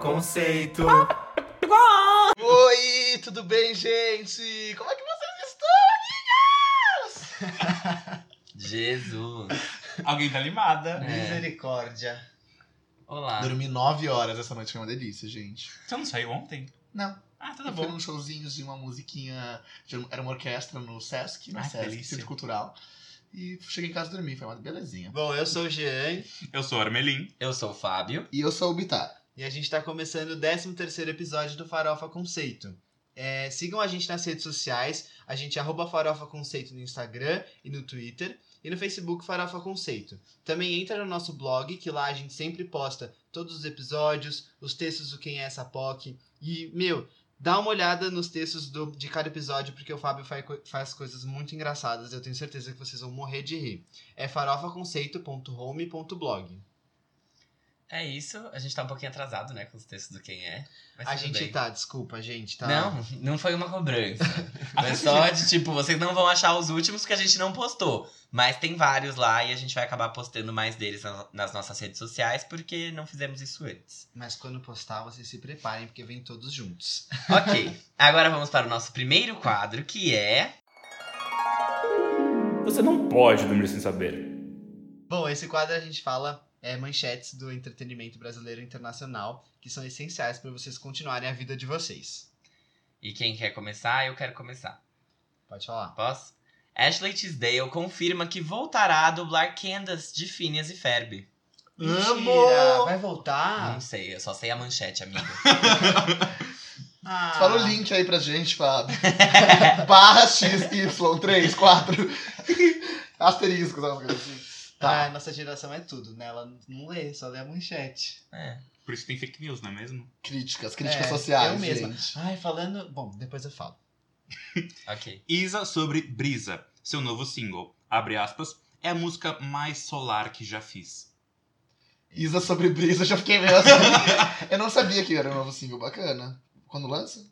Conceito. Oi, tudo bem, gente? Como é que vocês estão, amiguinhas? Jesus. Alguém tá animada. É. Misericórdia. Olá. Dormi nove horas essa noite, foi uma delícia, gente. Você não saiu ontem? Não, Ah, tudo eu fui bom. num showzinho de uma musiquinha, de- era uma orquestra no Sesc, no Ai, que Sesc, delícia. Centro Cultural. E cheguei em casa e dormi, foi uma belezinha. Bom, eu sou o Jean Eu sou Armelin. Eu sou o Fábio. E eu sou o Bitar. E a gente tá começando o 13º episódio do Farofa Conceito. É, sigam a gente nas redes sociais, a gente é arroba Farofa Conceito no Instagram e no Twitter, e no Facebook Farofa Conceito. Também entra no nosso blog, que lá a gente sempre posta todos os episódios, os textos do Quem é essa POC, e, meu, dá uma olhada nos textos do- de cada episódio, porque o Fábio faz, faz coisas muito engraçadas, eu tenho certeza que vocês vão morrer de rir. É farofaconceito.home.blog. É isso. A gente tá um pouquinho atrasado, né, com os textos do quem é. Mas A tudo gente bem. tá, desculpa, gente, tá? Não, não foi uma cobrança. Foi só de tipo, vocês não vão achar os últimos que a gente não postou. Mas tem vários lá e a gente vai acabar postando mais deles na- nas nossas redes sociais porque não fizemos isso antes. Mas quando postar, vocês se preparem, porque vem todos juntos. Ok. Agora vamos para o nosso primeiro quadro, que é. Você não pode dormir sem saber. Bom, esse quadro a gente fala é, manchetes do entretenimento brasileiro e internacional, que são essenciais para vocês continuarem a vida de vocês. E quem quer começar, eu quero começar. Pode falar. Posso? Ashley Tisdale confirma que voltará a dublar Candace de Phineas e Ferb. Mentira! Vai voltar? Não sei, eu só sei a manchete, amigo. Ah, Fala o link aí pra gente, Fábio. Barra XY3, 4. Asteriscos, alguma coisa assim. Tá. Ah, nossa geração é tudo, né? Ela não lê, só lê a manchete. É. Por isso tem fake news, não é mesmo? Críticas, críticas É, sociais, eu mesma. gente. Ai, falando... Bom, depois eu falo. Ok. Isa sobre Brisa, seu novo single. Abre aspas. É a música mais solar que já fiz. Isa sobre brisa, já fiquei meio assim. eu não sabia que era um novo single bacana. Quando lança?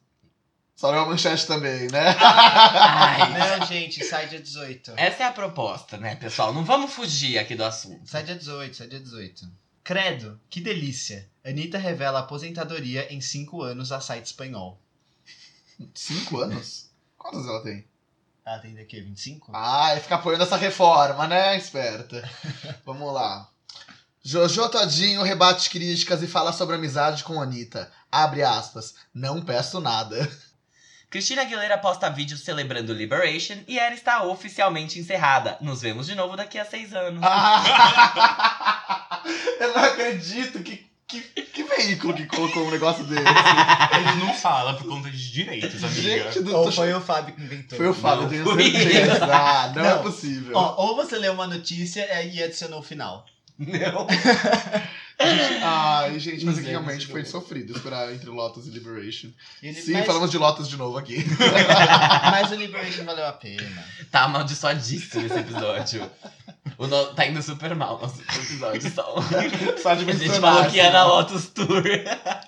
Só é uma manchete também, né? Ai, Não, gente, sai dia 18. essa é a proposta, né, pessoal? Não vamos fugir aqui do assunto. Sai dia 18, sai dia 18. Credo, que delícia. Anitta revela aposentadoria em 5 anos a site espanhol. Cinco anos? Quantos ela tem? Ela tem daqui 25? Ai, fica apoiando essa reforma, né, esperta? Vamos lá. Jojo Todinho rebate críticas e fala sobre amizade com Anitta. Abre aspas. Não peço nada. Cristina Aguilera posta vídeo celebrando Liberation e ela está oficialmente encerrada. Nos vemos de novo daqui a seis anos. Ah, eu não acredito que, que, que veículo que colocou um negócio desse. Ele não fala por conta de direitos, amiga. Gente do Ou foi o Fábio que inventou? Foi o Fábio, Não eu tenho certeza. Ah, não, é Não. possível. Ó, ou você leu uma notícia e adicionou o final. Não. Ai, gente, mas aqui realmente foi sofrido esperar entre Lotus e Liberation. E Sim, mas, falamos de Lotus de novo aqui. mas o Liberation valeu a pena. Tá amaldiçoadíssimo esse episódio. O no- Tá indo super mal nosso episódio. Só. Só de A gente falou que ia assim, na ó. Lotus Tour.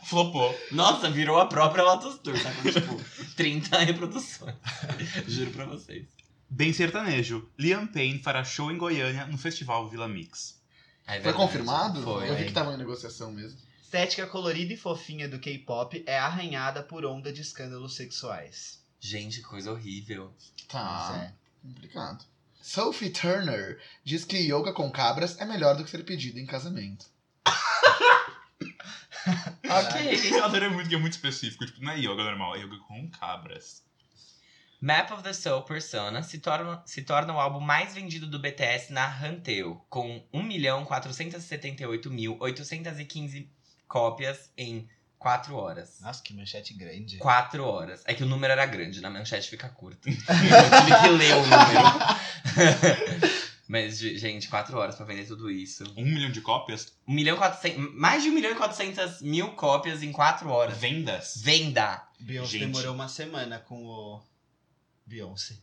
Flopou. Nossa, virou a própria Lotus Tour. Tá com tipo 30 reproduções. Juro pra vocês. Bem sertanejo. Liam Payne fará show em Goiânia no Festival Vila Mix. É Foi confirmado? Foi. Eu vi que tava em negociação mesmo. Estética colorida e fofinha do K-pop é arranhada por onda de escândalos sexuais. Gente, que coisa horrível. Tá. É. Complicado. Sophie Turner diz que yoga com cabras é melhor do que ser pedido em casamento. Ok. Eu adorei muito que é muito específico. Tipo, não é yoga normal, é yoga com cabras. Map of the Soul Persona se torna, se torna o álbum mais vendido do BTS na Hanteo, com 1.478.815 cópias em 4 horas. Nossa, que manchete grande. 4 horas. É que o número era grande, na manchete fica curto. Eu tive que ler o número. Mas, ge- gente, 4 horas pra vender tudo isso. Um milhão de cópias? 1 milhão 400, mais de 1 milhão e 400 mil cópias em 4 horas. Vendas? Venda! Beyoncé Gente. demorou uma semana com o Beyoncé.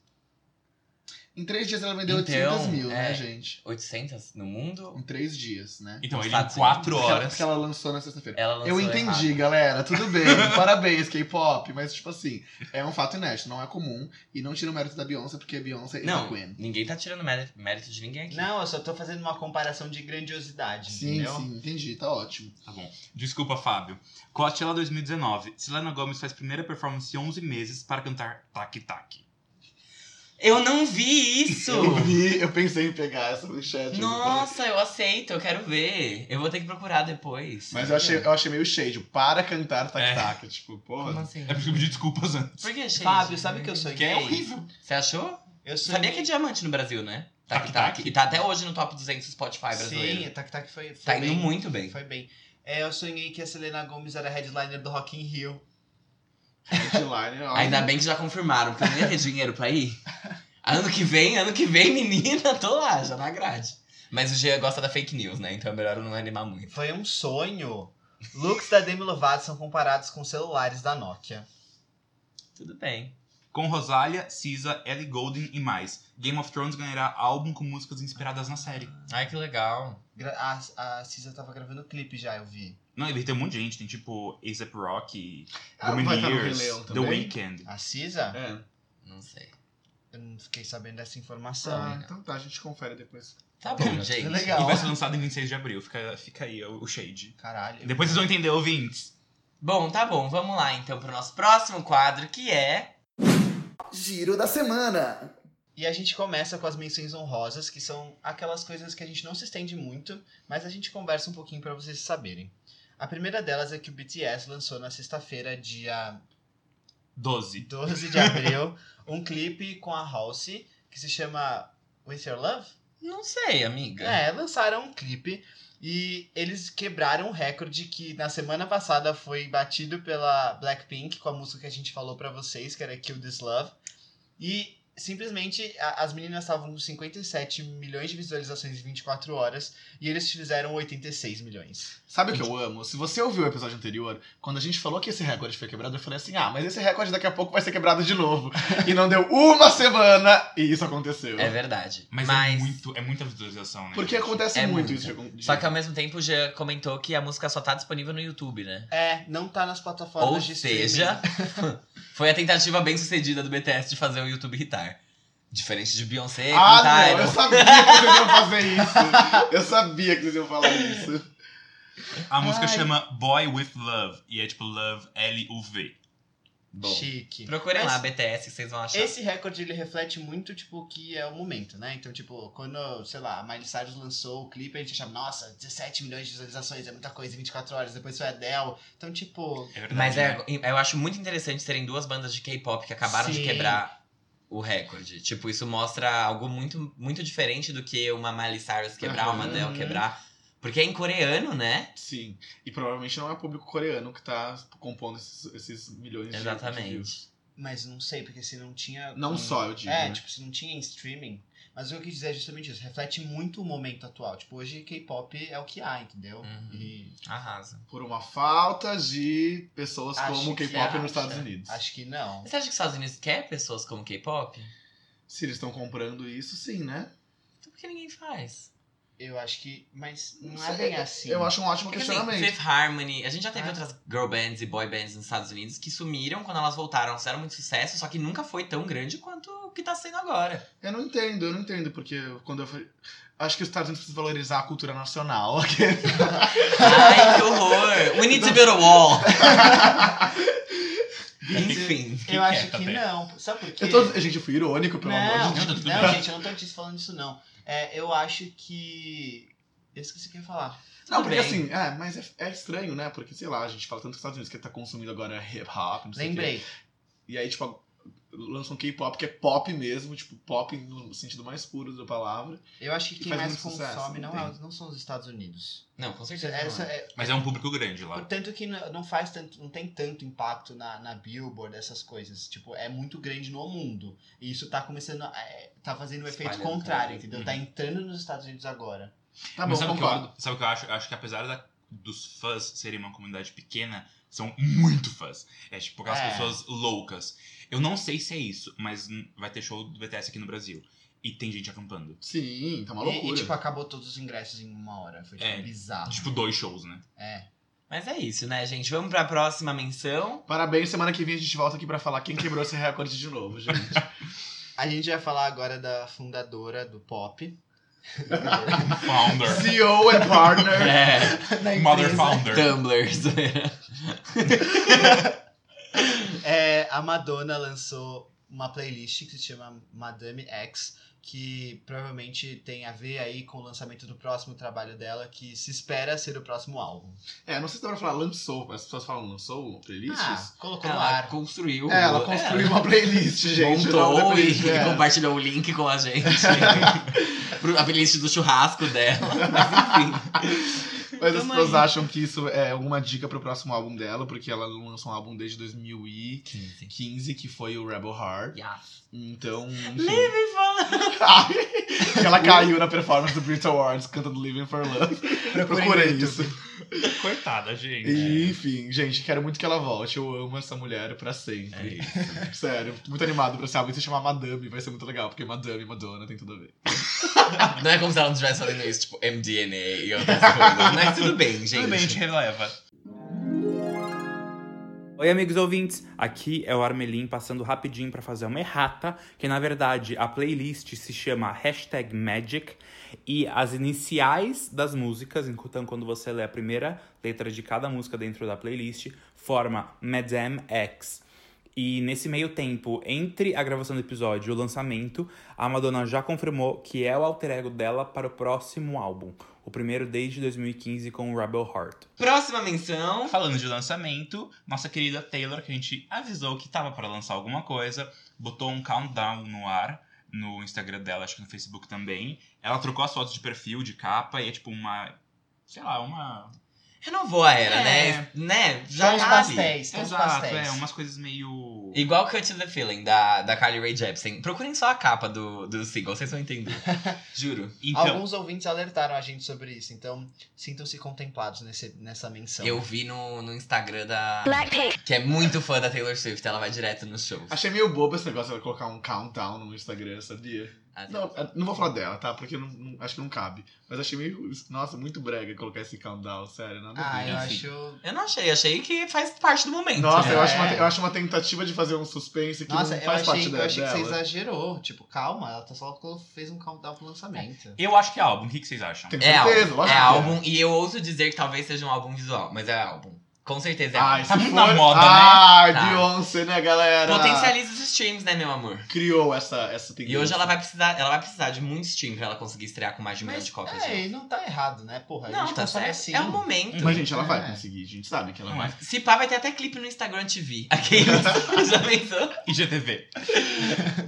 Em três dias ela vendeu Então, 800 mil, né, é. gente? 800 no mundo? Em três dias, né? Então, ele em quatro Porque ela- horas. Porque ela lançou na sexta-feira. Ela lançou Eu entendi, errado. galera. Tudo bem. Parabéns, K-pop. Mas, tipo assim, é um fato inédito, não é comum. E não tira o mérito da Beyoncé, porque a Beyoncé é Não, Queen. ninguém tá tirando mérito, mérito de ninguém aqui. Não, eu só tô fazendo uma comparação de grandiosidade, Sim, entendeu? sim, entendi. Tá ótimo. Tá bom. Desculpa, Fábio. Coachella 2019. Selena Gomez faz primeira performance em 11 meses para cantar Tac Tac. Eu não vi isso! Eu vi, eu pensei em pegar essa manchete. Nossa, eu aceito, eu quero ver. Eu vou ter que procurar depois. Mas eu achei, eu achei meio shade. Para cantar É. tac-tac. Tipo, porra. Como assim? É porque eu pedi desculpas antes. Por que, gente? Fábio, sabe o que eu sonhei? Que é horrível. Você achou? Eu sonhei... Sabia que é diamante no Brasil, né? Tac Tac Tac. Tac. E tá até hoje no top 200 Spotify brasileiro. Sim, Tac Tac foi, foi Tá bem. indo muito bem. Foi bem. É, eu sonhei que a Selena Gomez era headliner do Rock in Rio. Headliner. Ainda bem que já confirmaram, porque eu não ia ter dinheiro pra ir. Ano que vem, ano que vem, menina, tô lá, já na grade. Mas o Gia gosta da fake news, né? Então é melhor eu não animar muito. Foi um sonho. Looks da Demi Lovato são comparados com celulares da Nokia. Tudo bem. Com Rosalia, Cisa, Ellie Goulding e mais. Game of Thrones ganhará álbum com músicas inspiradas na série. Ai, que legal. A, a Cisa tava gravando clipe já, eu vi. Não, ele tem um monte de gente. Tem tipo A$AP no Rei Lumineers, Leão The? Weeknd. A Cisa? É. Não sei. Eu não fiquei sabendo dessa informação. Tá, então tá, a gente confere depois. Tá bom, gente. Legal. E vai ser lançado em 26 de abril. Fica, fica aí o, o shade. Caralho. Depois vocês vão entender, ouvintes. Bom, tá bom. Vamos lá então pro nosso próximo quadro, que é. Giro da semana. E a gente começa com as menções honrosas, que são aquelas coisas que a gente não se estende muito, mas a gente conversa um pouquinho pra vocês saberem. A primeira delas é que o BTS lançou na sexta-feira, dia 12. 12 de abril, um clipe com a Halsey, que se chama With Your Love? Não sei, amiga. É, lançaram um clipe e eles quebraram um recorde que na semana passada foi batido pela Blackpink com a música que a gente falou pra vocês, que era Kill This Love. E simplesmente a- as meninas estavam com 57 milhões de visualizações em 24 horas e eles fizeram 86 milhões. Sabe o que eu amo? Se você ouviu o episódio anterior, quando a gente falou que esse recorde foi quebrado, eu falei assim: ah, mas esse recorde daqui a pouco vai ser quebrado de novo. e não deu uma semana e isso aconteceu. É verdade. Mas, Mas, é, muito, é muita visualização, né? Porque gente? acontece É muito muita. isso de Só que ao mesmo tempo o Jean comentou que a música só tá disponível no YouTube, né? É, não tá nas plataformas Ou de seja, foi a tentativa bem sucedida do BTS de fazer o YouTube hitar. Diferente de Beyoncé com Ah, não, Tidal. eu sabia que vocês iam fazer isso. Eu sabia que vocês iam falar isso. A música Ai. chama Boy With Love. E é tipo Love, L-U-V. Bom, Chique. procurem Mas lá BTS que vocês vão achar. Esse recorde ele reflete muito, tipo, o que é o momento, né? Então, tipo, quando, sei lá, a Miley Cyrus lançou o clipe, a gente achava, nossa, 17 milhões de visualizações, é muita coisa em 24 horas. Depois foi a Adele. Então, tipo, É verdade. Mas né? é, eu acho muito interessante terem duas bandas de K-pop que acabaram de Sim. quebrar o recorde. Tipo, isso mostra algo muito, muito diferente do que uma Miley Cyrus quebrar, uma Aham. Adele quebrar. Porque é em coreano, né? Sim. E provavelmente não é o público coreano que tá compondo esses, esses milhões de- views. Exatamente. mas não sei, porque se não tinha. Não um- só, eu digo. É, né? tipo, se não tinha em streaming. Mas o que eu quis dizer é justamente isso. Reflete muito o momento atual. Tipo, hoje K-pop é o que há, entendeu? Uhum. E Arrasa. Por uma falta de pessoas Acho como K-pop acha. nos Estados Unidos. acho que não. Você acha que os Estados Unidos quer pessoas como K-pop? Se eles estão comprando isso, sim, né? Então por que ninguém faz? Eu acho que. Mas não Não é bem assim. Eu acho um ótimo Porque assim, questionamento. Fifth Harmony, a gente já teve É. outras girl bands e boy bands nos Estados Unidos que sumiram quando elas voltaram, fizeram muito sucesso, só que nunca foi tão grande quanto o que tá sendo agora. Eu não entendo, eu não entendo, porque quando eu fui. Acho que os Estados Unidos precisam valorizar a cultura nacional. Ai, que horror! We need to build a wall! Enfim. Eu acho que não. Sabe por quê? eu tô, gente, eu fui irônico, pelo não, amor de Deus. Não, gente, eu não tô te falando isso, não. É, eu acho que. Eu esqueci o que eu ia falar. Não, Tudo porque bem. assim, é, mas é, é estranho, né? Porque, sei lá, a gente fala tanto que os Estados Unidos que tá consumindo agora hip hop, não sei o quê. Lembrei. E aí, tipo, lançam K-pop, que é pop mesmo, tipo, pop no sentido mais puro da palavra. Eu acho que quem mais sucesso, consome não, não é- não são os Estados Unidos. Não, com certeza. Essa não. é- Mas é um público grande lá. Portanto que não faz tanto, não tem tanto impacto na, na Billboard, essas coisas. Tipo, é muito grande no mundo. E isso tá começando a. é, tá fazendo o efeito Espalhando contrário, entendeu? Uhum. Tá entrando nos Estados Unidos agora. Tá bom, Mas sabe o que, eu, concordo. sabe o que eu acho? Eu acho que apesar da dos fãs serem uma comunidade pequena, são muito fãs. É tipo aquelas É. pessoas loucas. Eu não sei se é isso, mas vai ter show do BTS aqui no Brasil. E tem gente acampando. Sim, tá uma E, e, loucura. tipo, acabou todos os ingressos em uma hora. Foi tipo, É. bizarro. Tipo, dois shows, né? É. Mas é isso, né, gente? Vamos pra próxima menção. Parabéns, semana que vem a gente volta aqui pra falar quem quebrou esse recorde de novo, gente. A gente vai falar agora da fundadora do pop. Founder. CEO and partner. É, Mother. Founder. Tumblr. É, a Madonna lançou uma playlist que se chama Madame X, que provavelmente tem a ver aí com o lançamento do próximo trabalho dela, que se espera ser o próximo álbum. É, não sei se dá pra falar lançou, as pessoas falam lançou playlists. Ah, colocou no Ela ar. construiu. É, ela construiu uma playlist, gente. Montou e playlist é- compartilhou o link com a gente. A playlist do churrasco dela. Mas enfim. Mas as Tamo pessoas aí. acham que isso é alguma dica pro próximo álbum dela, porque ela lançou um álbum desde 2015, que foi o Rebel Heart. Yes. Então, enfim. Living for que ela caiu na performance do Brit Awards cantando Living for Love. Procurei no isso. Coitada, gente. E, enfim, gente, quero muito que ela volte. Eu amo essa mulher pra É sempre. isso. Sério, muito animado pra esse álbum. E se chamar Madame vai ser muito legal, porque Madame e Madonna tem tudo a ver. Não é como se ela não estivesse fazendo isso, tipo, MDNA e outras coisas. Mas tudo bem, gente. Tudo bem, a gente releva. Oi, amigos ouvintes. Aqui é o Armelin passando rapidinho pra fazer uma errata, que na verdade a playlist se chama hashtag Magic e as iniciais das músicas, então quando você lê a primeira letra de cada música dentro da playlist, forma Madame X. E nesse meio tempo, entre a gravação do episódio e o lançamento, a Madonna já confirmou que é o alter ego dela para o próximo álbum. O primeiro desde 2015 com o Rebel Heart. Próxima menção. Falando de lançamento, nossa querida Taylor, que a gente avisou que tava para lançar alguma coisa, botou um countdown no ar no Instagram dela, acho que no Facebook também. Ela trocou as fotos de perfil, de capa, e é tipo uma. Sei lá, uma. Renovou a era, É. né? Né? Já Tons tá pastéis, tons Exato, pastéis. é, umas coisas meio. Igual Cut to the Feeling, da, da Carly Rae Jepsen. Procurem só a capa do, do single, vocês vão entender. Juro. Então, Alguns ouvintes alertaram a gente sobre isso, então sintam-se contemplados nesse, nessa menção. Eu vi no, no Instagram da. Que é muito fã da Taylor Swift, ela vai direto nos shows. Achei meio bobo esse negócio dela colocar um countdown no Instagram, sabia? Não, é, não vou falar dela, tá? Porque não, não- acho que não cabe. Mas achei meio. Nossa, muito brega colocar esse countdown, sério. Nada a Ah, ver. eu enfim. acho. Eu não achei, achei que faz parte do momento. Nossa, né? eu, É. acho uma, eu acho uma tentativa de fazer um suspense que Nossa, não eu faz parte achei, da- eu achei que você dela. exagerou. Tipo, calma, ela tá só fez um countdown pro lançamento. eu acho que é álbum. O que que vocês acham? Tenho É certeza, álbum, lógico é que álbum, e eu ouso dizer que talvez seja um álbum visual, mas é álbum. Com certeza é Ai, álbum. Tá muito for- na moda, Ai, né? Tá. Beyoncé, né, galera? Potencializa os streams, né, meu amor? Criou essa, essa tendência. E hoje ela vai precisar, ela vai precisar de muito stream pra ela conseguir estrear com mais de um milhão de cópias. é, e não tá errado, né? Porra, a Não, gente tá certo. assim. É o momento. Mas, gente, ela vai É. conseguir. A gente sabe que ela Não vai. Se pá, vai ter até clipe no Instagram TV. Aqui, já pensou? IGTV.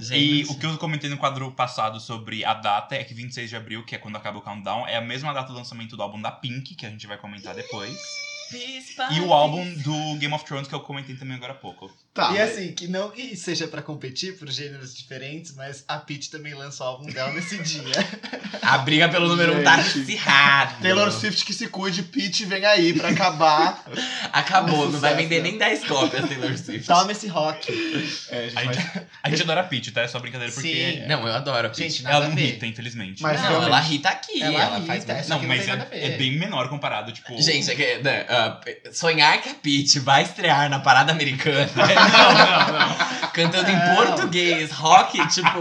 E Gente, o que eu comentei no quadro passado sobre a data é que 26 de abril, que é quando acaba o countdown, é a mesma data do lançamento do álbum da Pink, que a gente vai comentar depois. E o álbum do Game of Thrones, que eu comentei também agora há pouco. Tá. E assim, que não que seja pra competir por gêneros diferentes, mas a Peach também lança o álbum dela nesse dia. A briga pelo número 1 um tá acirrada. Taylor Swift que se cuide, Pete vem aí pra acabar. Acabou, não vai vender nem 10 cópias Taylor Swift. Toma esse rock. É, a gente A vai... gente, a gente adora a Peach, tá? É só brincadeira, porque Sim. Não, eu adoro a Peach. Gente, ela não irrita, infelizmente. Mas não, realmente- ela rita aqui, Ela ela, irrita, faz é Não, que mas é, é bem menor comparado, tipo... Gente, é que, né, ah, sonhar que a Peach vai estrear na parada americana não, não, não. cantando em português, rock, tipo.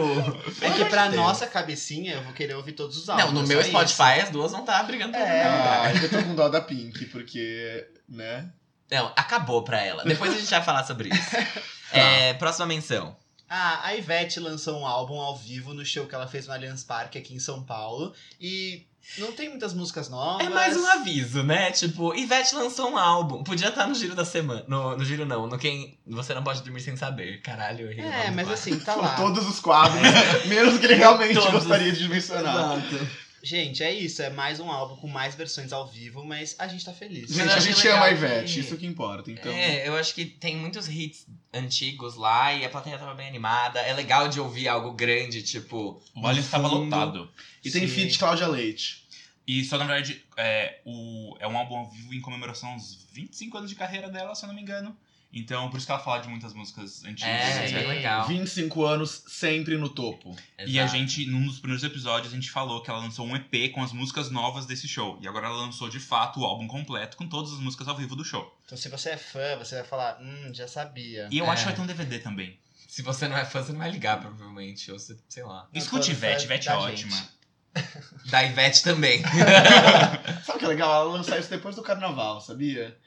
É que pra Deus. nossa cabecinha eu vou querer ouvir todos os álbuns. Não, no é meu Spotify as duas vão estar brigando por É. lugar. Ah, eu tô com dó da Pink, porque, né? Não, acabou pra ela. Depois a gente vai falar sobre isso. É, próxima menção. Ah, a Ivete lançou um álbum ao vivo no show que ela fez no Allianz Parque aqui em São Paulo. E não tem muitas músicas novas. É mais um aviso, né? Tipo, Ivete lançou um álbum. Podia estar no giro da semana. No, no giro não, no quem você não pode dormir sem saber. Caralho, eu errei É, mas assim, tá Por lá. todos os quadros, menos o que ele realmente Todos. gostaria de mencionar. Exato. Gente, é isso. É mais um álbum com mais versões ao vivo, mas a gente tá feliz. Gente, a gente ama a Ivete, que- isso que importa. Então, É, eu acho que tem muitos hits antigos lá e a plateia tava bem animada. É legal de ouvir algo grande, tipo. O Allianz no tava fundo. lotado. E tem Sim. feat Cláudia Leite. E só, na verdade, é, o, é um álbum ao vivo em comemoração aos 25 anos de carreira dela, se eu não me engano. Então, por isso que ela fala de muitas músicas antigas. É, bem legal. 25 anos sempre no topo. E a Exato. gente, num dos primeiros episódios, a gente falou que ela lançou um EP com as músicas novas desse show. E agora ela lançou, de fato, o álbum completo com todas as músicas ao vivo do show. Então, se você é fã, você vai falar, hum, já sabia. E eu É. acho que vai ter um DVD também. Se você não é fã, você não vai ligar, provavelmente. Ou você, sei lá. Eu Escute Ivete, fã Ivete é gente. ótima. Da Ivete também. Sabe o que é legal? Ela lançar isso depois do carnaval, sabia?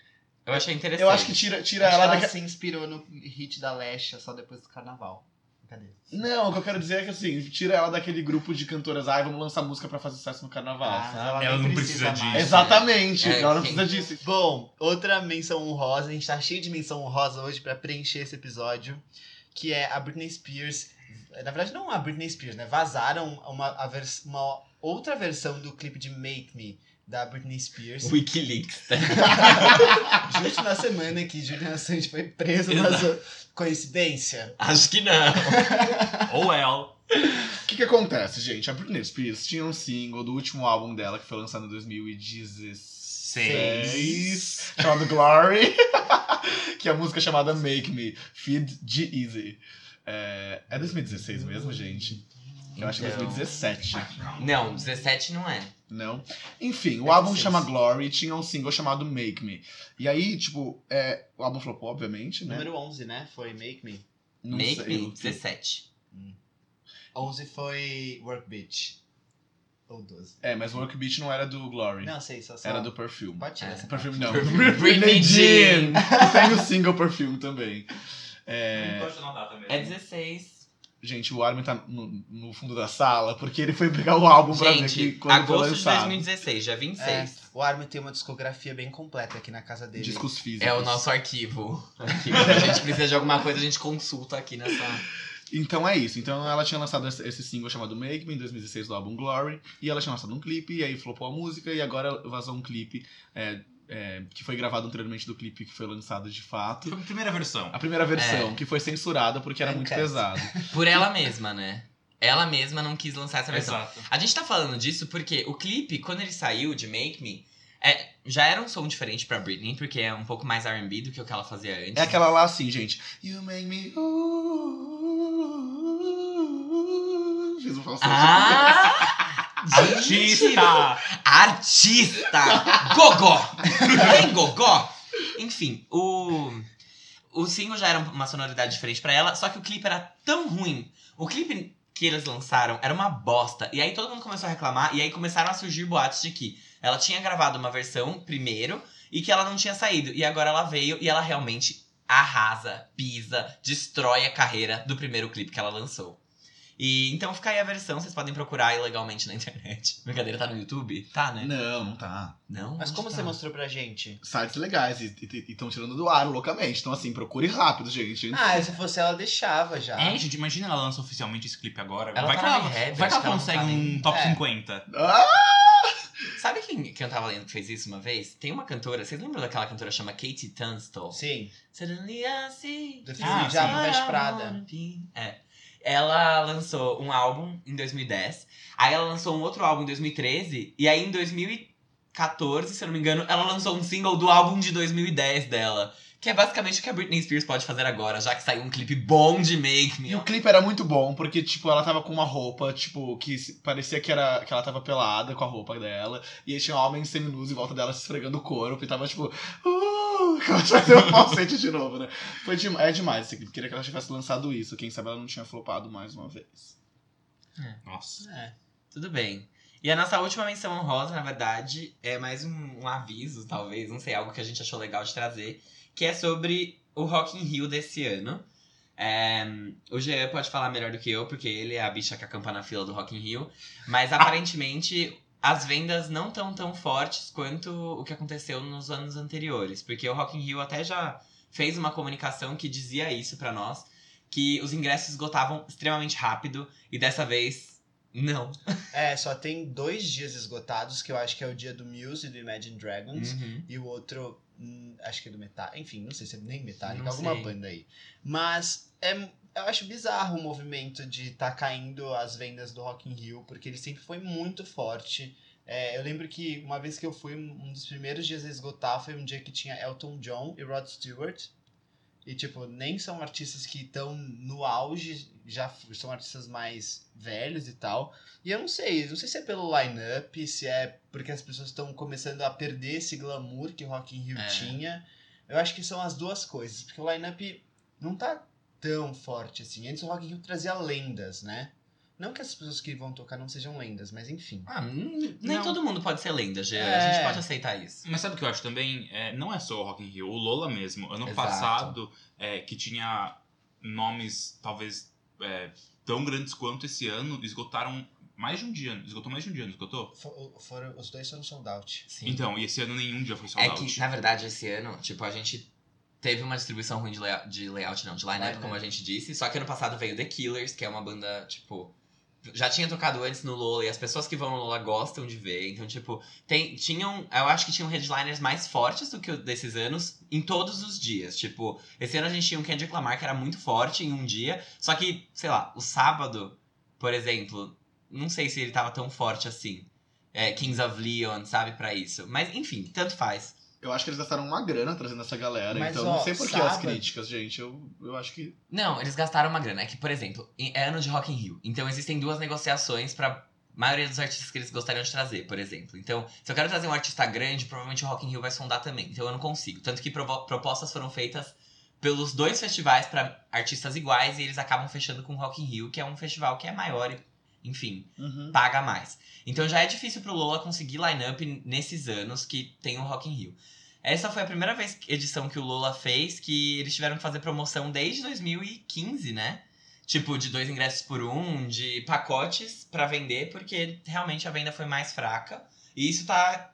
Eu achei interessante. Eu acho que tira, tira Acho que ela ela daquela. se inspirou no hit da Lesha só depois do carnaval. Cadê? Não, o que eu quero dizer é que assim, tira ela daquele grupo de cantoras, ai, vamos lançar música pra fazer sucesso no carnaval. Ah? Ela nem não precisa disso. mais. Exatamente, É, ela não quem- precisa disso. Bom, outra menção honrosa, a gente tá cheio de menção honrosa hoje pra preencher esse episódio, que é a Britney Spears. Na verdade, não a Britney Spears, né? Vazaram uma, a vers- uma outra versão do clipe de Make Me da Britney Spears. Wikileaks. Justo na semana que Julian Assange foi preso, mas coincidência? Acho que não. Ou ela. O que que acontece, gente? A Britney Spears tinha um single do último álbum dela, que foi lançado em 2016, chamado Glory, que é a música chamada Make Me, Feed G-Easy. É, é 2016 mesmo, gente? Eu acho que é Então. 2017. Não, 17 não é. Não. Enfim, o É álbum 16. chama Glory e tinha um single chamado Make Me. E aí, tipo, é, o álbum flopou, obviamente, né? Número 11, né? Foi Make Me. Não Make sei Me, o que- 17. 11 foi Work Bitch. Ou 12. É, mas o Work Beat não era do Glory. Não, sei, só só. Era do Perfume. Pode tirar É. essa Perfume não. Britney Jean. Tem o single Perfume também. É, Pode anotar também. É 16. Gente, o Armin tá no, no fundo da sala porque ele foi pegar o álbum pra ver que Gente, quando foi agosto de lançado. 2016, dia 26. É, o Armin tem uma discografia bem completa aqui na casa dele. Discos físicos. É o nosso arquivo. Arquivo. a gente precisa de alguma coisa, a gente consulta aqui nessa. Então é isso. Então ela tinha lançado esse esse single chamado Make Me em 2016 do álbum Glory. E ela tinha lançado um clipe, e aí flopou a música, e agora vazou um clipe é, é, que foi gravado anteriormente do clipe que foi lançado de fato. Foi a primeira versão. A primeira versão, É. que foi censurada porque era muito pesado. Por ela mesma, né? Ela mesma não quis lançar essa versão. Exato. A gente tá falando disso porque o clipe, quando ele saiu de Make Me, é, já era um som diferente pra Britney, porque é um pouco mais R&B do que o que ela fazia antes. É aquela lá assim, gente. You make me. Fiz um falsete. Ah! Artista! Artista! Gogó! Tem gogó? Enfim, o. O single já era uma sonoridade diferente pra ela, só que o clipe era tão ruim. O clipe que eles lançaram era uma bosta. E aí todo mundo começou a reclamar, e aí começaram a surgir boatos de que ela tinha gravado uma versão primeiro e que ela não tinha saído. E agora ela veio e ela realmente arrasa, pisa, destrói a carreira do primeiro clipe que ela lançou. E então fica aí a versão, vocês podem procurar ilegalmente na internet. Brincadeira, tá no YouTube? Tá, né? Não, não tá. Não? Mas como tá? você mostrou pra gente? Sites legais e estão tirando do ar loucamente. Então, assim, procure rápido, gente. Ah, se fosse ela, deixava já. É, gente, imagina ela lança oficialmente esse clipe agora. Ela vai, tá que ela, rehab, vai que ela que ela consegue tá um nem- top É. 50. Ah! Sabe quem, quem eu tava lendo que fez isso uma vez? Tem uma cantora, vocês lembram daquela cantora chama Katie Tunstall? Sim. Suddenly I see Do filme Ah, I Prada. É. Ela lançou um álbum em 2010, aí ela lançou um outro álbum em 2013, e aí em 2014, se eu não me engano, ela lançou um single do álbum de 2010 dela. Que é basicamente o que a Britney Spears pode fazer agora, já que saiu um clipe bom de Make Me. E o clipe era muito bom, porque, tipo, ela tava com uma roupa, tipo, que parecia que, era, que ela tava pelada com a roupa dela. E aí tinha homens seminus em volta dela se esfregando o corpo. E tava, tipo, uh, que ela vai fazer o falsete de novo, né? Foi de, é demais esse clipe. Queria que ela tivesse lançado isso. Quem sabe ela não tinha flopado mais uma vez. Nossa. É, tudo bem. E a nossa última menção honrosa, na verdade, é mais um, um aviso, talvez, não sei, algo que a gente achou legal de trazer, que é sobre o Rock in Rio desse ano. É, o Jean pode falar melhor do que eu, porque ele é a bicha que acampa na fila do Rock in Rio, mas aparentemente as vendas não estão tão fortes quanto o que aconteceu nos anos anteriores, porque o Rock in Rio até já fez uma comunicação que dizia isso pra nós, que os ingressos esgotavam extremamente rápido e dessa vez não. É, só tem dois dias esgotados, que eu acho que é o dia do Muse e do Imagine Dragons. Uhum. E o outro, hum, acho que é do Metallica. Enfim, não sei se é nem Metallica, Não alguma sei. banda aí. Mas é, eu acho bizarro o movimento de tá caindo as vendas do Rock in Rio, porque ele sempre foi muito forte. É, eu lembro que uma vez que eu fui, um dos primeiros dias a esgotar foi um dia que tinha Elton John e Rod Stewart. E, tipo, nem são artistas que estão no auge, já são artistas mais velhos e tal. E eu não sei, não sei se é pelo line-up, se é porque as pessoas estão começando a perder esse glamour que o Rock in Rio É. tinha. Eu acho que são as duas coisas, porque o line-up não tá tão forte assim. Antes o Rock in Rio trazia lendas, né? Não que as pessoas que vão tocar não sejam lendas, mas enfim. Ah, nem Não. todo mundo pode ser lenda, Gê. A É. gente pode aceitar isso. Mas sabe o que eu acho também? É, não é só o Rock in Rio, o Lola mesmo. Ano Exato. passado, é, que tinha nomes talvez é, tão grandes quanto esse ano, esgotaram mais de um dia. Esgotou mais de um dia, não esgotou? For- foram, os dois foram sold out. Sim. Então, e esse ano nenhum dia foi sold É out. que, na verdade, esse ano, tipo, a gente teve uma distribuição ruim de, lay- de layout, não, de line-up, Line-up. como a gente disse. Só que ano passado veio The Killers, que é uma banda, tipo. Já tinha tocado antes no Lola e as pessoas que vão no Lola gostam de ver. Então, tipo, tem, tinham. Eu acho que tinham headliners mais fortes do que desses anos em todos os dias. Tipo, esse ano a gente tinha um Kendrick Lamar que era muito forte em um dia. Só que, sei lá, o sábado, por exemplo, não sei se ele tava tão forte assim. É, Kings of Leon, sabe, pra isso. Mas, enfim, tanto faz. Eu acho que eles gastaram uma grana trazendo essa galera, Mas, então ó, não sei por que as sábado- críticas, gente. Eu, eu acho que. Não, eles gastaram uma grana. É que, por exemplo, em- é ano de Rock in Rio. Então existem duas negociações pra maioria dos artistas que eles gostariam de trazer, por exemplo. Então, se eu quero trazer um artista grande, provavelmente o Rock in Rio vai sondar também. Então eu não consigo. Tanto que propostas foram feitas pelos dois festivais pra artistas iguais e eles acabam fechando com o Rock in Rio, que é um festival que é maior e, enfim, Uhum. paga mais. Então já é difícil pro Lola conseguir line-up nesses anos que tem o Rock in Rio. Essa foi a primeira vez edição que o Lola fez que eles tiveram que fazer promoção desde 2015, né? Tipo, de dois ingressos por um, de pacotes pra vender, porque realmente a venda foi mais fraca. E isso tá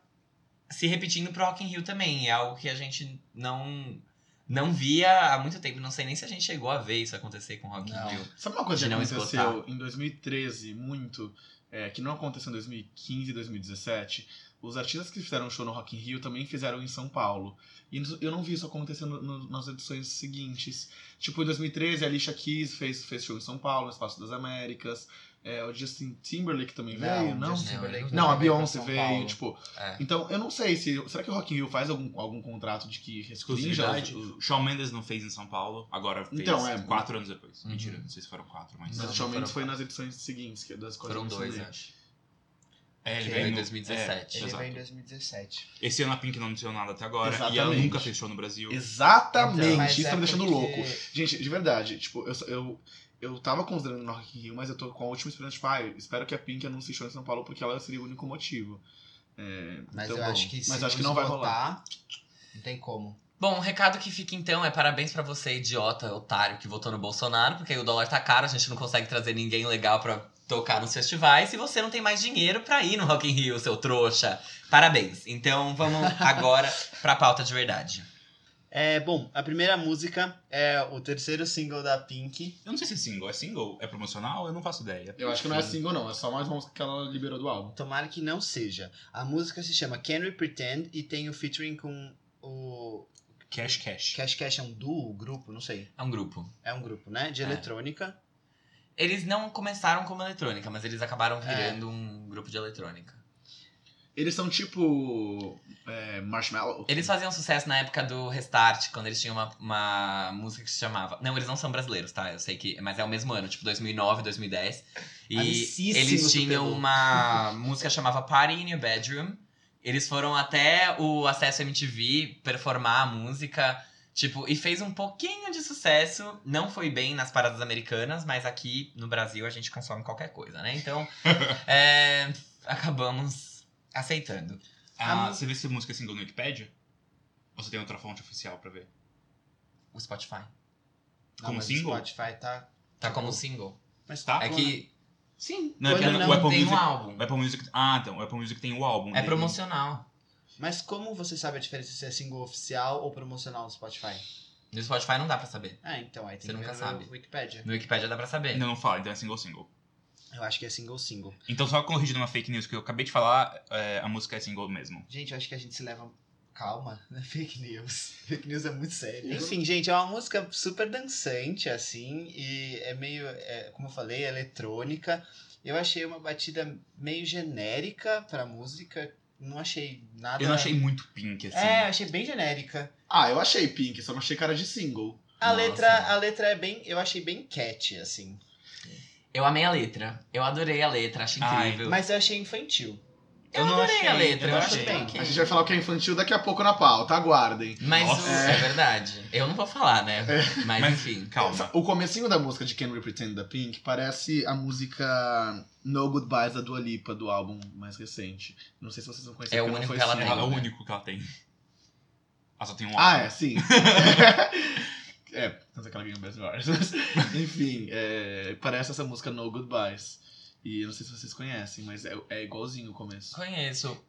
se repetindo pro Rock in Rio também. É algo que a gente não não via há muito tempo. Não sei nem se a gente chegou a ver isso acontecer com Rock in Rio. Sabe uma coisa que não aconteceu esgotar. em 2013 muito, é, que não aconteceu em 2015 e 2017? Os artistas que fizeram show no Rock in Rio também fizeram em São Paulo. E eu não vi isso acontecendo no- nas edições seguintes. Tipo, em 2013, a Alicia Keys fez, fez show em São Paulo, no Espaço das Américas. É, o Justin Timberlake também veio, não? Justin Não, Timberlake Não, a veio Beyoncé veio, Paulo. tipo... É. Então, eu não sei se... Será que o Rock in Rio faz algum, algum contrato de que Exclusividade. O Shawn Mendes não fez em São Paulo, agora fez Então, é. quatro anos depois. Uhum. Mentira, não sei se foram quatro, mas. Mas Não, o Shawn Mendes foram foi nas edições seguintes, que é das quais Foram dois, acho. É, ele Ok. veio Em no- 2017. é, Ele veio em 2017. Esse ano a Pink não anunciou nada até agora. E ela Exatamente. nunca fez show no Brasil. Exatamente, Mas isso é tá me deixando porque- louco. Gente, de verdade, tipo, eu, eu, eu tava considerando no Rock in Rio, mas eu tô com a última esperança, tipo, ah, espero que a Pink anuncie show em São Paulo, porque ela seria o único motivo. É, Mas então, eu bom. acho que Mas eu acho que não vai esgotar, Não tem como. Bom, o recado que fica então é parabéns pra você, idiota, otário, que votou no Bolsonaro, porque aí o dólar tá caro, a gente não consegue trazer ninguém legal pra tocar nos festivais e você não tem mais dinheiro pra ir no Rock in Rio, seu trouxa. Parabéns. Então vamos agora pra pauta de verdade. É, bom, a primeira música é o terceiro single da Pink. Eu não sei se é single. É single? É promocional? Eu não faço ideia. Eu acho que não é single, não. É só mais uma música que ela liberou do álbum. Tomara que não seja. A música se chama Can We Pretend e tem o featuring com o Cash Cash. Cash Cash é um duo, grupo, não sei. É um grupo. É um grupo, né? De É. eletrônica. Eles não começaram como eletrônica, mas eles acabaram É. virando um grupo de eletrônica. Eles são tipo. É, Marshmallow. Eles faziam sucesso na época do Restart, quando eles tinham uma, uma música que se chamava. Não, eles não são brasileiros, tá? Eu sei que. Mas é o mesmo ano, tipo 2009, 2010. E Amicíssimos eles tinham uma música que chamava Party in Your Bedroom. Eles foram até o Acesso MTV performar a música. Tipo, e fez um pouquinho de sucesso. Não foi bem nas paradas americanas, mas aqui no Brasil a gente consome qualquer coisa, né? Então, é, acabamos aceitando. Ah, você vê se a música é single no Wikipedia? Ou você tem outra fonte oficial pra ver? O Spotify. Não, Como mas single? O Spotify tá. Tá como single. Mas Tá. É que. Sim, Não, é que não o Apple tem Music- um álbum. O Apple Music. Ah, então. O Apple Music tem o álbum. É dele. promocional. Mas como você sabe a diferença se é single oficial ou promocional no Spotify? No Spotify não dá pra saber. Ah, então, aí tem Você que nunca ver sabe. no Wikipedia. No Wikipedia dá pra saber. Não, não fala, então é single single. Eu acho que é single single. Então, só corrigindo uma fake news que eu acabei de falar, é, a música é single mesmo. Gente, eu acho que a gente se leva Calma, não é fake news. Fake news é muito sério. Enfim, gente, é uma música super dançante, assim, e é meio, é, como eu falei, é eletrônica. Eu achei uma batida meio genérica pra música. Não achei nada. Eu não achei muito pink, assim. É, eu achei bem genérica. Ah, eu achei Pink, só não achei cara de single. A Nossa. letra, a letra é bem. Eu achei bem catchy, assim. Eu amei a letra. Eu adorei a letra, achei Ai, incrível. Mas eu achei infantil. eu, eu não adorei achei, a letra, eu eu, achei achei. ok. A gente vai falar o que é infantil daqui a pouco na pauta, aguardem. Mas o- é. verdade. Eu não vou falar, né? Mas, Mas- enfim. Calma. O comecinho da música de Can We Pretend da Pink parece a música No Goodbyes da Dua Lipa, do álbum mais recente. Não sei se vocês vão conhecer. É o único que ela tem. É o único que ela tem. Ela só tem um Ah, álbum. é, sim. é, tanto é que ela ganhou Best Artist. Enfim, é, parece essa música No Goodbyes. E eu não sei se vocês conhecem, mas é, é igualzinho o começo. Conheço.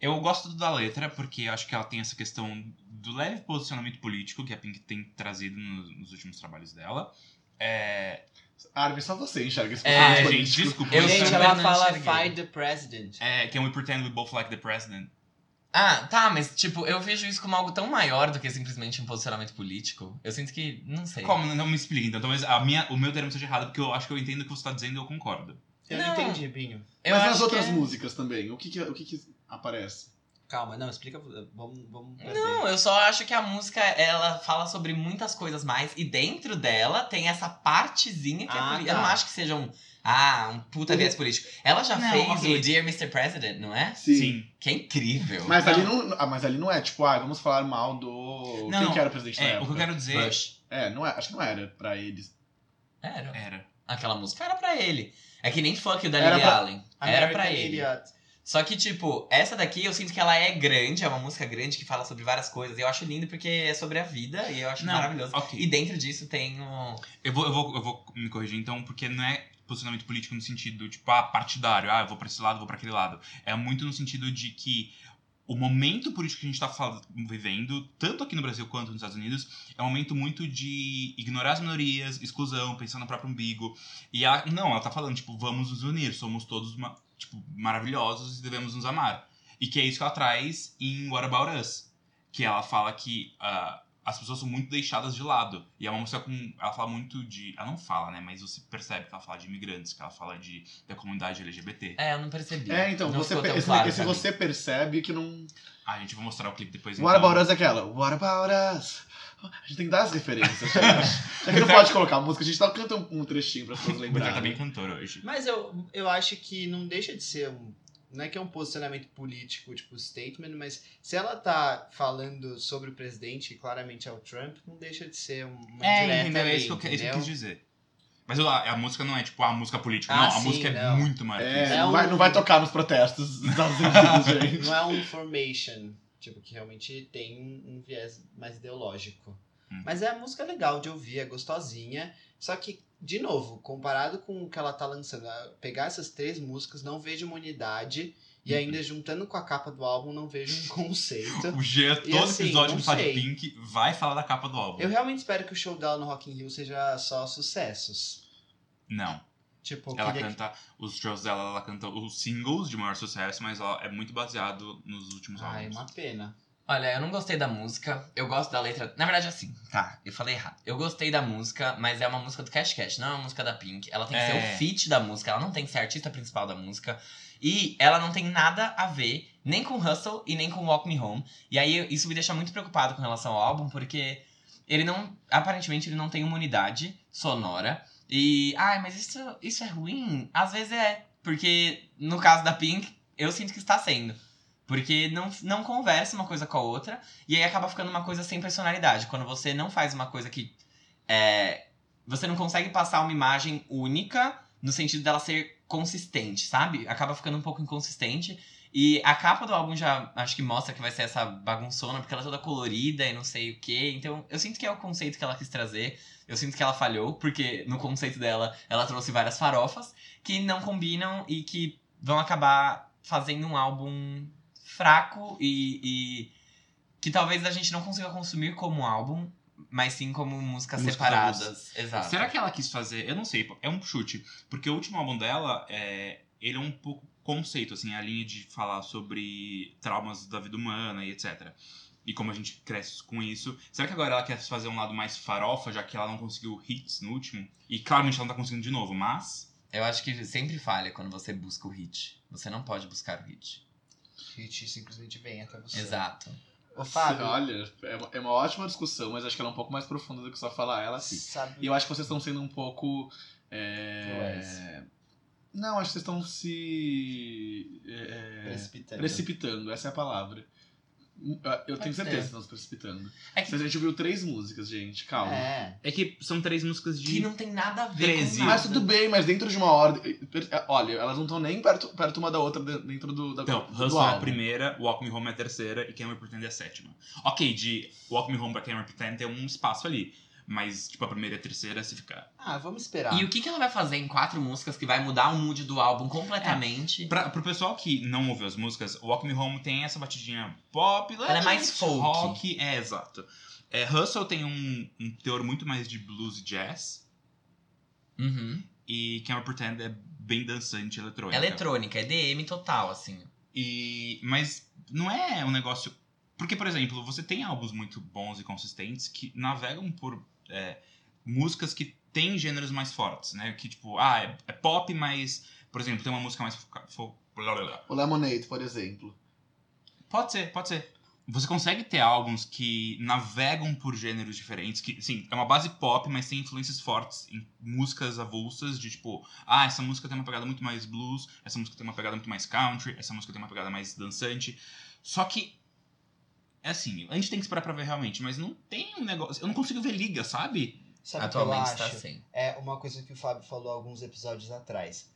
Eu gosto da letra porque acho que ela tem essa questão do leve posicionamento político que a Pink tem trazido no- nos últimos trabalhos dela. É, Armin, só você enxerga esse É, gente, político. desculpa. Eu gente, ela fala enxerguei. Find the President. é, Can we pretend we both like the president? Ah, tá, mas tipo, eu vejo isso como algo tão maior do que simplesmente um posicionamento político. Eu sinto que. Não sei. Como? Não me explica, então. Talvez a minha, o meu termo seja errado, porque eu acho que eu entendo o que você tá dizendo e eu concordo. Eu Não. não entendi, Binho. Eu mas nas outras que é- músicas também, o que que, o que, que aparece? Calma, não, explica. Vamos. vamos Não, eu só acho que a música, ela fala sobre muitas coisas mais. E dentro dela tem essa partezinha que é Ah. Eu tá. não acho que seja um. Ah, um puta viés político. Ela já Não, fez ok. o Dear Mr. President, não é? Que é incrível. Mas ali, não, ah, mas ali não é tipo, ah, vamos falar mal do. Não, Quem que era o presidente na É, época? o que eu quero dizer. Bush. É, não é, acho que não era pra eles. Era. Era. Aquela música era pra ele. É que nem Fuck You da Lily pra- Allen. Era pra ele. Idiot. Só que, tipo, essa daqui eu sinto que ela é grande, é uma música grande que fala sobre várias coisas. E eu acho lindo porque é sobre a vida e eu acho Não, maravilhoso. ok. E dentro disso tem um. Eu vou, eu, vou, eu vou me corrigir então, porque não é posicionamento político no sentido, tipo, ah, partidário, ah, eu vou pra esse lado, vou pra aquele lado. É muito no sentido de que o momento político que a gente tá fal- vivendo, tanto aqui no Brasil quanto nos Estados Unidos, é um momento muito de ignorar as minorias, exclusão, pensar no próprio umbigo. E ela, não, ela tá falando, tipo, vamos nos unir, somos todos, tipo, maravilhosos e devemos nos amar. E que é isso que ela traz em What About Us. Que ela fala que ah, as pessoas são muito deixadas de lado. E é uma música com. Ela fala muito de. Ela não fala, né? Mas você percebe que ela fala de imigrantes, que ela fala de, da comunidade LGBT. É, eu não percebi. É, então, não você, per- esse, claro esse pra você percebe que não. Ah, a gente vai mostrar o clipe depois. What então. About Us é aquela. What About Us? A gente tem que dar as referências, gente. Já que não pode colocar a música, a gente tá canta um, um trechinho para as pessoas Ricardo lembrarem. tá bem cantor hoje. Mas eu, eu acho que não deixa de ser um. Não é que é um posicionamento político, tipo, statement, mas se ela tá falando sobre o presidente, claramente é o Trump, não deixa de ser um- uma É, direta entendeu? É ali, isso que eu, é isso que eu quis dizer. Mas a, a música não é tipo a música política. Ah, não, a sim, música é não. muito maior que É. É não, um- vai, não vai tocar nos protestos dos Estados Unidos, gente. Não é um formation, tipo, que realmente tem um, um viés mais ideológico. Hum. Mas é a música legal de ouvir, é gostosinha. Só que, de novo, comparado com o que ela tá lançando, pegar essas três músicas, não vejo uma unidade. E Uhum. ainda juntando com a capa do álbum, não vejo um conceito. O E todo assim, episódio que de sei. Pink, vai falar da capa do álbum. Eu realmente espero que o show dela no Rock in Rio seja só sucessos. Não. Tipo, Ela canta os shows dela, ela canta os singles de maior sucesso, mas ela é muito baseado nos últimos que... Ai, álbuns. uma pena. Olha, eu não gostei da música, eu gosto da letra. Na verdade, assim, tá, eu falei errado. Eu gostei da música, mas é uma música do Cash Cash, não é uma música da Pink. Ela tem que ser É. o feat da música, ela não tem que ser a artista principal da música. E ela não tem nada a ver nem com Hustle e nem com Walk Me Home. E aí isso me deixa muito preocupado com relação ao álbum, porque ele não. Aparentemente ele não tem uma unidade sonora. E. Ai, mas isso, isso é ruim? Às vezes é. Porque no caso da Pink, eu sinto que está sendo. Porque não, não conversa uma coisa com a outra. E aí acaba ficando uma coisa sem personalidade. Quando você não faz uma coisa que. É, você não consegue passar uma imagem única no sentido dela ser consistente, sabe? Acaba ficando um pouco inconsistente. E a capa do álbum já acho que mostra que vai ser essa bagunçona, porque ela é toda colorida e não sei o quê. Então eu sinto que é o conceito que ela quis trazer. Eu sinto que ela falhou, porque no conceito dela ela trouxe várias farofas que não combinam e que vão acabar fazendo um álbum fraco e, e que talvez a gente não consiga consumir como álbum, mas sim como músicas separadas. Exato. Será que ela quis fazer? Eu não sei, é um chute. Porque o último álbum dela, é, ele é um pouco conceito, assim, a linha de falar sobre traumas da vida humana e etc. E como a gente cresce com isso, será que agora ela quer fazer um lado mais farofa, já que ela não conseguiu hits no último? E claramente ela não tá conseguindo de novo, mas. Eu acho que sempre falha quando você busca o hit. Você não pode buscar o hit. Hit simplesmente vem até você. Exato. Ô, Fábio, Olha, é uma, é uma ótima discussão, mas acho que ela é um pouco mais profunda do que só falar ela assim. sabe... E eu acho que vocês estão sendo um pouco. é, Não, acho que vocês estão se. é, Precipitando. Precipitando, essa é a palavra. Eu tenho Pode certeza ser. que estão se precipitando. É que- A gente ouviu três músicas, gente, calma. É. É que são três músicas de. Que não tem nada a ver 13. com nada. Mas tudo bem, mas dentro de uma ordem. Olha, elas não estão nem perto, perto uma da outra de- dentro do, da, Então, Hustle é a primeira, Walk Me Home é a terceira e Can We Pretend é a sétima. Ok, de Walk Me Home pra Can We Pretend tem um espaço ali. Mas, tipo, a primeira e a terceira se ficar. Ah, vamos esperar. E o que, que ela vai fazer em quatro músicas que vai mudar o mood do álbum completamente? Pra, pro pessoal que não ouviu as músicas, Walk Me Home tem essa batidinha pop, Ela é mais folk. rock. É, exato. É, Hustle tem um, um teor muito mais de blues e jazz. Uhum. E Can We Pretend é bem dançante eletrônica. Eletrônica, é DM total, assim. E, mas não é um negócio. Porque, por exemplo, você tem álbuns muito bons e consistentes que navegam por é, músicas que têm gêneros mais fortes, né? Que, tipo, ah, é, é pop, mas, por exemplo, tem uma música mais. fo-. O Lemonade, por exemplo. Pode ser, pode ser. Você consegue ter álbuns que navegam por gêneros diferentes, que, sim, é uma base pop, mas tem influências fortes em músicas avulsas, de tipo, ah, essa música tem uma pegada muito mais blues, essa música tem uma pegada muito mais country, essa música tem uma pegada mais dançante. Só que, é assim, a gente tem que esperar pra ver realmente, mas não tem um negócio. Eu não consigo ver liga, sabe? Sabe o que eu Atualmente acho? tá assim. É uma coisa que o Fábio falou alguns episódios atrás.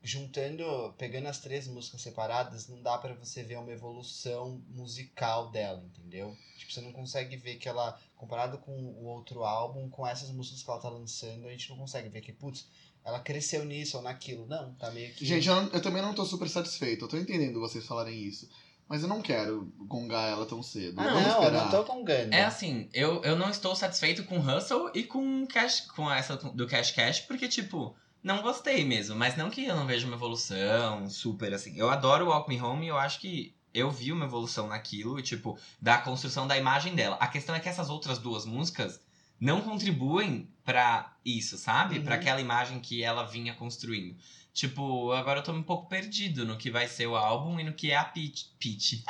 Juntando, pegando as três músicas separadas, não dá pra você ver uma evolução musical dela, entendeu? Tipo, você não consegue ver que ela, comparado com o outro álbum, com essas músicas que ela tá lançando, a gente não consegue ver que, putz, ela cresceu nisso ou naquilo. Não, tá meio que. Gente, eu, não- eu também não tô super satisfeito. Eu tô entendendo vocês falarem isso. Mas eu não quero gongar ela tão cedo. ah, Vamos não, eu esperar. não tô congando. É assim, eu, eu não estou satisfeito com Hustle e com Cash, com essa do Cash Cash, porque, tipo, não gostei mesmo. Mas não que eu não veja uma evolução super assim. Eu adoro o Walk Me Home e eu acho que eu vi uma evolução naquilo, tipo, da construção da imagem dela. A questão é que essas outras duas músicas não contribuem pra isso, sabe? Uhum. Pra aquela imagem que ela vinha construindo. Tipo, agora eu tô um pouco perdido no que vai ser o álbum e no que é a Peach. Peach.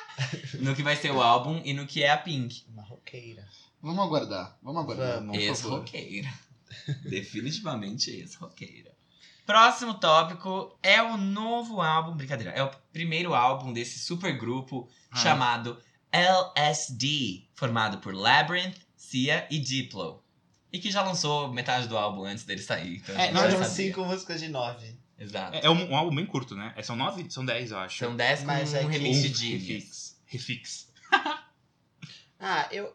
no que vai ser o álbum e no que é a Pink. Uma roqueira. Vamos aguardar. Vamos aguardar. Vamos. Ex-roqueira. Definitivamente ex-roqueira. Próximo tópico é o novo álbum, brincadeira, é o primeiro álbum desse super grupo Ah. chamado LSD, formado por Labyrinth, Cia e Diplo. E que já lançou metade do álbum antes dele sair. Então É, São sabia. cinco músicas de nove. Exato. É, é um, um álbum bem curto, né? É, São nove? São dez, eu acho. São 10 com Mas é um remix de Genius. Refix. Refix. Ah, eu.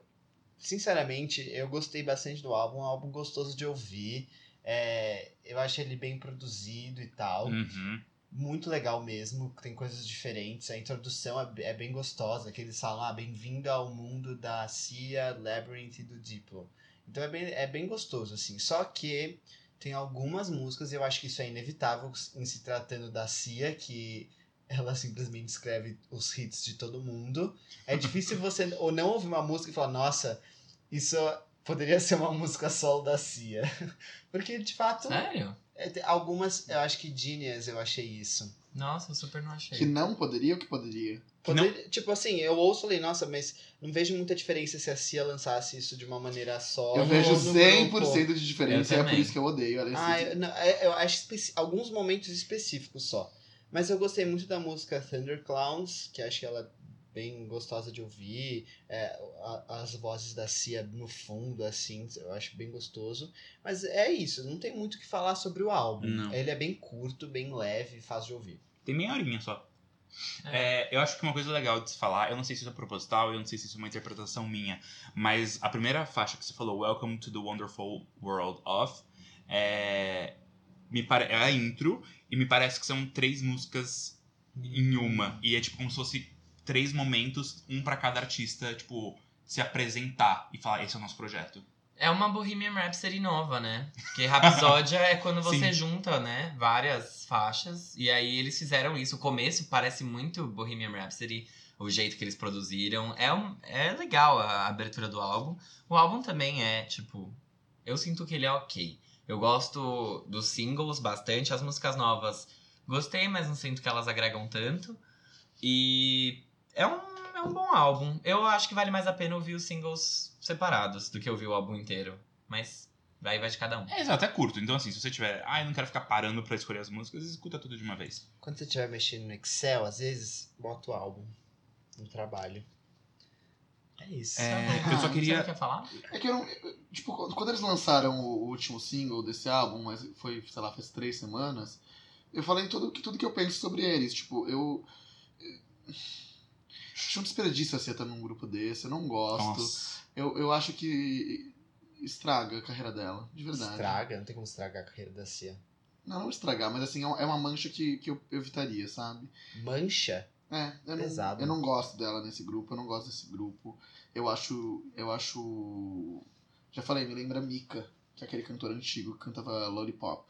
Sinceramente, eu gostei bastante do álbum. É um álbum gostoso de ouvir. É, eu acho ele bem produzido e tal. Uhum. Muito legal mesmo. Tem coisas diferentes. A introdução é, é bem gostosa. Que eles falam, ah, bem-vindo ao mundo da Cia, Labyrinth e do Diplo. Então é bem, é bem gostoso, assim. Só que tem algumas músicas, e eu acho que isso é inevitável em se tratando da Cia, que ela simplesmente escreve os hits de todo mundo. É difícil você ou não ouvir uma música e falar, nossa, isso poderia ser uma música solo da Cia. Porque, de fato, Sério? é, tem algumas, eu acho que Genius eu achei isso. Nossa, eu super não achei. Que não poderia ou que poderia? Poder- Tipo assim, eu ouço e falei, nossa, mas não vejo muita diferença se a Cia lançasse isso de uma maneira só. eu vejo no 100% grupo. de diferença é por isso que eu odeio. Ela Ah, assim. eu, não, é- eu acho alguns momentos específicos só. Mas eu gostei muito da música Thunder Clowns, que acho que ela é bem gostosa de ouvir. É, a- as vozes da Cia no fundo, assim, eu acho bem gostoso. Mas é isso, não tem muito o que falar sobre o álbum. Não. Ele é bem curto, bem leve, fácil de ouvir. Tem meia horinha só. É, eu acho que uma coisa legal de se falar, eu não sei se isso é proposital, eu não sei se isso é uma interpretação minha, mas a primeira faixa que você falou, Welcome to the Wonderful World of, é, me pare... é a intro, e me parece que são três músicas em uma. E é tipo como se fosse três momentos, um pra cada artista, tipo, se apresentar e falar, esse é o nosso projeto. É uma Bohemian Rhapsody nova, né? Porque Rhapsódia é quando você Sim. junta, né, várias faixas. E aí eles fizeram isso. O começo parece muito Bohemian Rhapsody, o jeito que eles produziram. É, um, é legal a abertura do álbum. O álbum também é, tipo... Eu sinto que ele é ok. Eu gosto dos singles bastante. As músicas novas gostei, mas não sinto que elas agregam tanto. E é um, é um bom álbum. Eu acho que vale mais a pena ouvir os singles separados do que ouvir o álbum inteiro. Mas vai vai de cada um. É, exato, é curto. Então, assim, se você tiver. Ah, eu não quero ficar parando pra escolher as músicas, escuta tudo de uma vez. Quando você estiver mexendo no Excel, às vezes, bota o álbum no trabalho. É isso. É, eu só queria- Você quer falar? É que eu não. Tipo, quando eles lançaram o último single desse álbum, mas foi, sei lá, faz três semanas, eu falei tudo, que- tudo que eu penso sobre eles. Tipo, eu. Acho um desperdício a Cia estar num grupo desse, eu não gosto. Nossa. Eu, eu acho que estraga a carreira dela, de verdade. Estraga, não tem como estragar a carreira da Cia. Não, não estragar, mas assim, é uma- é uma mancha que, que eu evitaria, sabe? Mancha? É, eu não, Pesado. eu não gosto dela nesse grupo, eu não gosto desse grupo. Eu acho. Eu acho. Já falei, me lembra Mika, que é aquele cantor antigo que cantava Lollipop.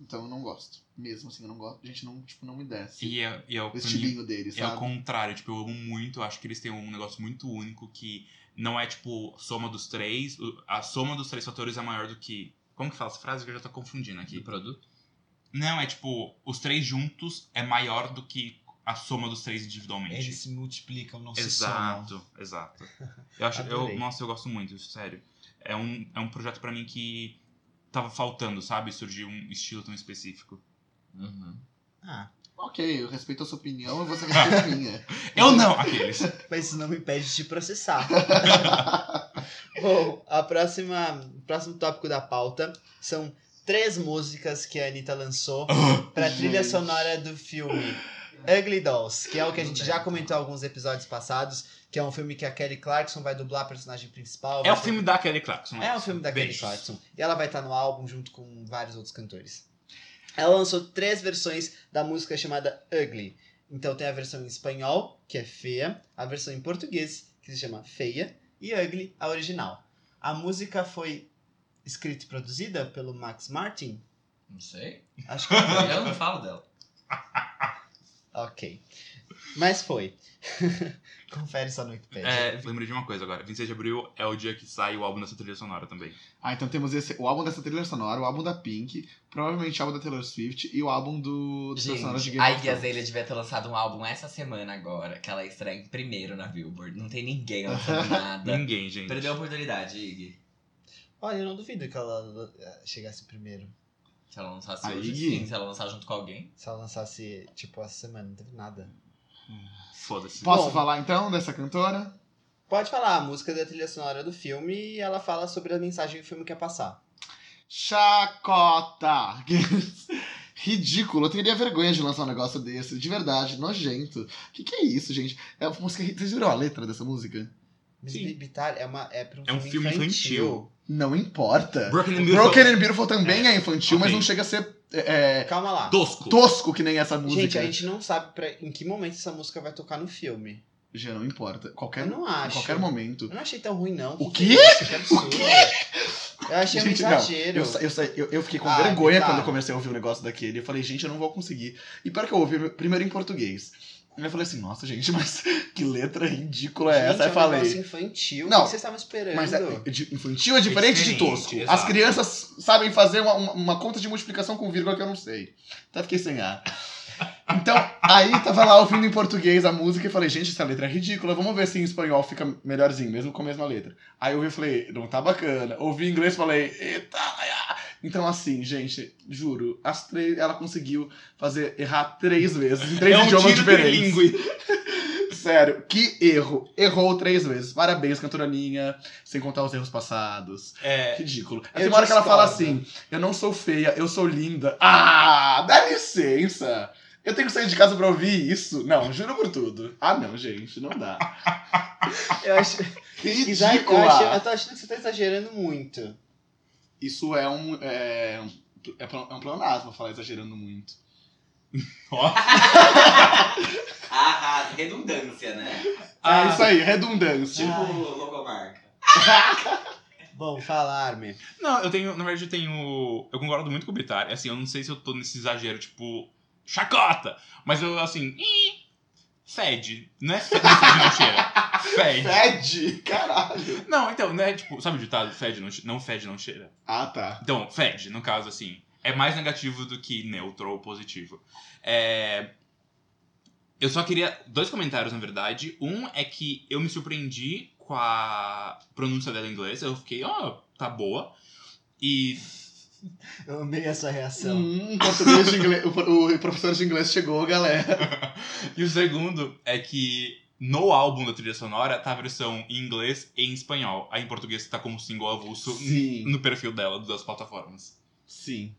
Então eu não gosto. Mesmo assim, eu não gosto. Gente, não, tipo, não me desce. E é, e é, o- o mim, estilinho dele, é o contrário. Tipo, eu amo muito. Eu acho que eles têm um negócio muito único que não é, tipo, soma dos três. A soma dos três fatores é maior do que. Como que fala essa frase que eu já tô confundindo aqui? Do produto? Não, é tipo, os três juntos é maior do que a soma dos três individualmente. Eles se multiplicam, não se somam. Exato, exato. Eu acho, eu, nossa, eu gosto muito, sério. É um, é um projeto pra mim que tava faltando, sabe? Surgir um estilo tão específico. Uhum. Ah, Ok, eu respeito a sua opinião e você respeita a minha. Eu não! Aqueles. mas isso não me impede de te processar. Bom, a próxima, o próximo tópico da pauta são três músicas que a Anitta lançou pra trilha Gente. sonora do filme Ugly Dolls, que é o que a gente já comentou em alguns episódios passados, que é um filme que a Kelly Clarkson vai dublar a personagem principal. É o ter- filme da Kelly Clarkson. É o filme da Kelly Beijos. Clarkson. E ela vai estar no álbum junto com vários outros cantores. Ela lançou três versões da música chamada Ugly. Então tem a versão em espanhol, que é feia, a versão em português, que se chama Feia, e Ugly, a original. A música foi escrita e produzida pelo Max Martin? Não sei. Acho que foi. Eu não falo dela. ok. Mas foi. Confere só no Wikipedia. É, lembrei de uma coisa agora. 26 de abril é o dia que sai o álbum dessa trilha sonora também. Ah, então temos esse, o álbum dessa trilha sonora, o álbum da Pink, provavelmente o álbum da Taylor Swift e o álbum do da trilha sonora de Game a of Iggy Thrones. Azalea devia ter lançado um álbum essa semana agora, que ela estreia em primeiro na Billboard. Não tem ninguém lançando nada. Ninguém, gente. Perdeu a oportunidade, Iggy. Olha, eu não duvido que ela eh, chegasse primeiro. Se ela lançasse A hoje, Iggy? sim. Se ela lançar junto com alguém. Se ela lançasse, tipo, essa semana, não teve nada. Foda-se. Posso Bom. falar então dessa cantora? Pode falar, a música da trilha sonora do filme e ela fala sobre a mensagem que o filme quer passar. Chacota! Ridículo, eu teria vergonha de lançar um negócio desse, de verdade, nojento. O que, que é isso, gente? É uma música. Vocês viram a letra dessa música? Miss Sim. Bitar é, uma, é pra um, É um filme, filme infantil. Não importa. Broken and Beautiful. Broken and Beautiful também é, infantil, mas Ok. não chega a ser é, Calma lá. Tosco. tosco que nem essa música. Gente, a gente não sabe pra, em que momento essa música vai tocar no filme. Já não importa. Qualquer, Eu não em acho. qualquer momento. Eu não achei tão ruim, não. O Que quê? é? Que absurdo. Eu achei Gente, um não, exagero. Eu, sa- eu, eu, eu fiquei com Ah, vergonha tá. quando eu comecei a ouvir um negócio daquele. Eu falei, gente, eu não vou conseguir. E pior que eu ouvi primeiro em português. Aí eu falei assim, nossa, gente, mas que letra ridícula é Gente, essa? Aí é eu um falei. infantil. Não, o que vocês estavam esperando? Mas é, de- infantil é diferente de diferente, tosco. exato. As crianças sabem fazer uma, uma, uma conta de multiplicação com vírgula que eu não sei. Até fiquei sem ar. Então, aí tava lá ouvindo em português a música e falei, gente, essa letra é ridícula, vamos ver se em espanhol fica melhorzinho, mesmo com a mesma letra. Aí eu ouvi e falei, não tá bacana. Ouvi em inglês e falei, eita. Então, assim, gente, juro, as três, ela conseguiu fazer errar três vezes, em três é um idiomas diferentes. Sério, que erro. Errou três vezes. Parabéns, cantoraninha, sem contar os erros passados. É, Ridículo. Aí Eu tem uma hora que ela fala assim: Eu não sou feia, eu sou linda. Ah, dá licença. Eu tenho que sair de casa pra ouvir isso? Não, juro por tudo. Ah, não, gente, não dá. Eu, acho, exa- eu, Ridícula. achei- eu tô achando que você tá exagerando muito. Isso é um. É, um- é é um pleonasmo falar exagerando muito. ó. Ah, redundância, né? É isso aí, redundância. Tipo logomarca. Bom, fala, Armin. Não, eu tenho, na verdade, eu tenho. Eu concordo muito com o Bitar. Assim, eu não sei se eu tô nesse exagero, tipo, chacota. Mas eu, assim. ih, Fede. Não é fede, não, é fede, não cheira. Fede. Fede? Caralho. Não, então, não é tipo, sabe o ditado? Fede, não, não fede, não cheira. Ah, tá. Então, fede, no caso, assim. É mais negativo do que neutro ou positivo. É. Eu só queria. Dois comentários, na verdade. Um é que eu me surpreendi com a pronúncia dela em inglês. Eu fiquei, ó, tá boa. E. Eu amei essa reação. Hum, português de inglês, o, o professor de inglês chegou, galera. e o segundo é que no álbum da trilha sonora tá a versão em inglês e em espanhol. Aí em português tá como single avulso Sim, no perfil dela, das plataformas. sim.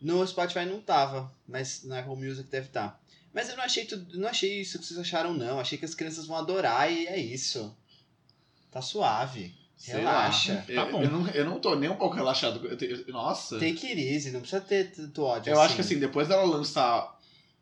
No Spotify não tava, mas na Apple Music deve estar. Mas eu não achei tudo, não achei isso que vocês acharam não. Achei que as crianças vão adorar e é isso. Tá suave. Sei Relaxa. lá. Tá Eu, bom. eu não, eu não tô nem um pouco relaxado. Eu te- eu- nossa. Take it easy, não precisa ter tanto ódio Eu acho que assim, depois dela lançar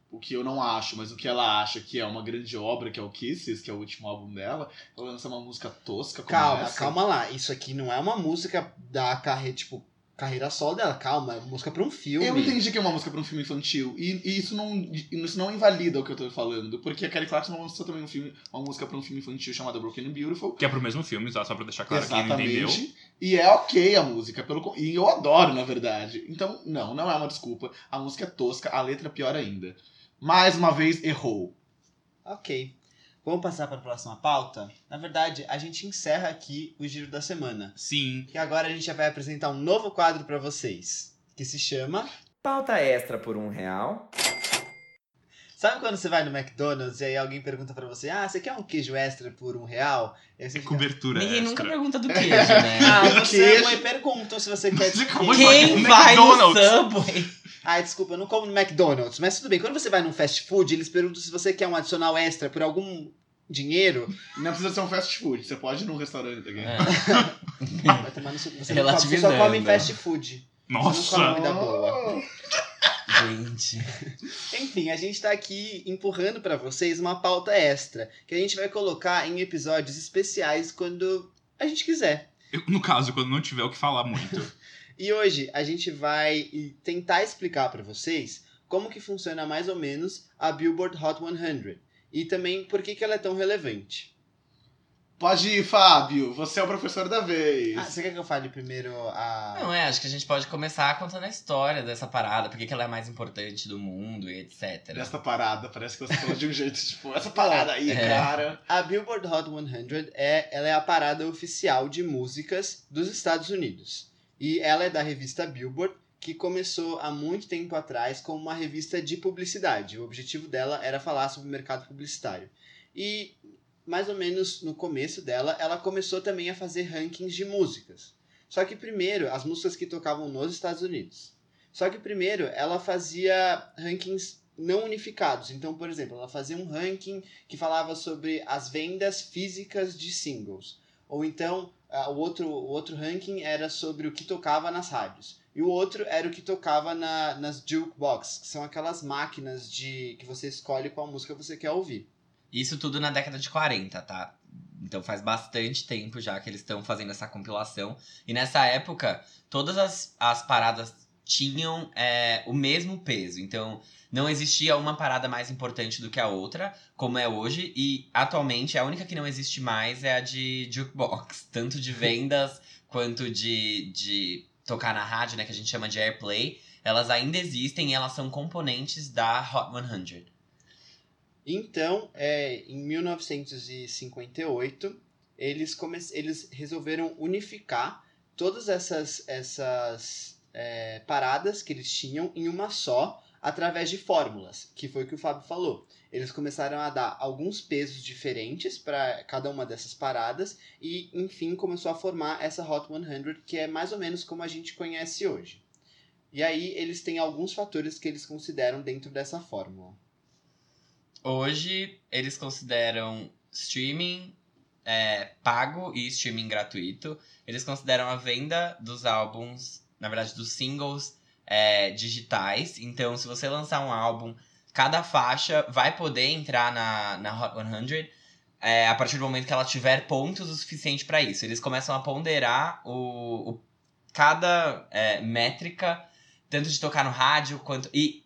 o que eu não acho, mas o que ela acha que é uma grande obra, que é o Kisses, que é o último álbum dela, ela lança uma música tosca como Calma, essa. calma lá. Isso aqui não é uma música da carreira, tipo, carreira solo dela. Calma, é música pra um filme. Eu entendi que é uma música pra um filme infantil. E, e isso, não, isso não invalida o que eu tô falando. Porque a Kelly Clarkson lançou também um filme, uma música pra um filme infantil chamada Broken and Beautiful. Que é pro mesmo filme, tá? Só pra deixar claro quem não entendeu. Exatamente. E é ok a música. Pelo, e eu adoro, na verdade. Então, não, não é uma desculpa. A música é tosca, a letra é pior ainda. Mais uma vez, errou. Ok. Vamos passar para a próxima pauta? Na verdade, a gente encerra aqui o Giro da Semana. Sim. E agora a gente já vai apresentar um novo quadro para vocês, que se chama... Pauta extra por um real. Sabe quando você vai no McDonald's e aí alguém pergunta pra você, ah, você quer um queijo extra por um real? E aí você fica, Cobertura Ninguém extra. nunca pergunta do queijo, né? ah, você queijo. mãe perguntam se você quer Você acabou de falar Quem no vai no McDonald's? Subway? Ah, desculpa, eu não como no McDonald's. Mas tudo bem, quando você vai num fast food, eles perguntam se você quer um adicional extra por algum dinheiro. Não precisa ser um fast food. Você pode ir num restaurante aqui. É. Vai tomar no seu- você, não come, você só Relativizando. come em fast food. Nossa! Não come comida boa. Gente. Enfim, a gente tá aqui empurrando pra vocês uma pauta extra, que a gente vai colocar em episódios especiais quando a gente quiser. Eu- no caso, quando não tiver o que falar muito. E hoje a gente vai tentar explicar pra vocês como que funciona mais ou menos a Billboard Hot 100 e também por que, que ela é tão relevante. Pode ir, Fábio. Você é o professor da vez. Ah, você quer que eu fale primeiro a. Não, é, acho que a gente pode começar contando a história dessa parada, por que que ela é mais importante do mundo e etc. Dessa parada, parece que você falou de um jeito, tipo, essa parada aí, É. cara. A Billboard Hot 100 é, ela é a parada oficial de músicas dos Estados Unidos. E ela é da revista Billboard, que começou há muito tempo atrás como uma revista de publicidade. O objetivo dela era falar sobre o mercado publicitário. E mais ou menos no começo dela, ela começou também a fazer rankings de músicas. Só que primeiro, as músicas que tocavam nos Estados Unidos. Só que primeiro, ela fazia rankings não unificados. Então, por exemplo, ela fazia um ranking que falava sobre as vendas físicas de singles. Ou então, o, outro, o outro ranking era sobre o que tocava nas rádios. E o outro era o que tocava na, nas jukebox, que são aquelas máquinas de que você escolhe qual música você quer ouvir. Isso tudo na década de 40, tá? Então faz bastante tempo já que eles estão fazendo essa compilação. E nessa época, todas as, as paradas tinham é, o mesmo peso. Então não existia uma parada mais importante do que a outra, como é hoje. E atualmente a única que não existe mais é a de jukebox. Tanto de vendas quanto de, de tocar na rádio, né? Que a gente chama de airplay. Elas ainda existem e elas são componentes da Hot 100. Então, é, em 1958, eles, come eles resolveram unificar todas essas, essas é, paradas que eles tinham em uma só, através de fórmulas, que foi o que o Fábio falou. Eles começaram a dar alguns pesos diferentes para cada uma dessas paradas e, enfim, começou a formar essa Hot 100, que é mais ou menos como a gente conhece hoje. E aí, eles têm alguns fatores que eles consideram dentro dessa fórmula. Hoje eles consideram streaming é, pago e streaming gratuito. Eles consideram a venda dos álbuns, na verdade, dos singles é, digitais. Então, se você lançar um álbum, cada faixa vai poder entrar na, na Hot 100. é, a partir do momento que ela tiver pontos o suficiente pra isso. Eles começam a ponderar o, o- cada é, métrica, tanto de tocar no rádio quanto. E.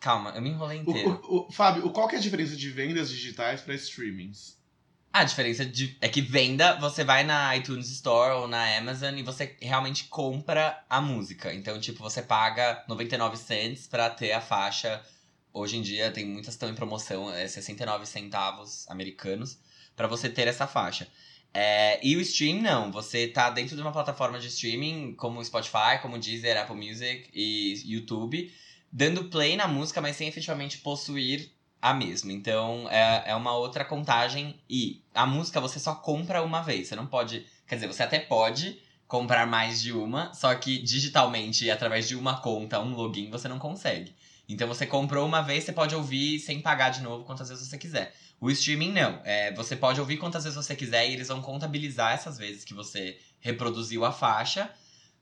Calma, eu me enrolei inteiro. o, o- Fábio, o- qual que é a diferença de vendas digitais pra streamings? A diferença de, é que venda, você vai na iTunes Store ou na Amazon e você realmente compra a música. Então, tipo, você paga 99 cents pra ter a faixa. Hoje em dia tem muitas que estão em promoção, é 69 centavos americanos pra você ter essa faixa. É, e o stream não, você tá dentro de uma plataforma de streaming como Spotify, como Deezer, Apple Music e YouTube, dando play na música, mas sem efetivamente possuir a mesma. Então é, é uma outra contagem e a música você só compra uma vez. Você não pode. Quer dizer, você até pode comprar mais de uma, só que digitalmente, através de uma conta, um login, você não consegue. Então você comprou uma vez, você pode ouvir sem pagar de novo quantas vezes você quiser. O streaming não. É, você pode ouvir quantas vezes você quiser e eles vão contabilizar essas vezes que você reproduziu a faixa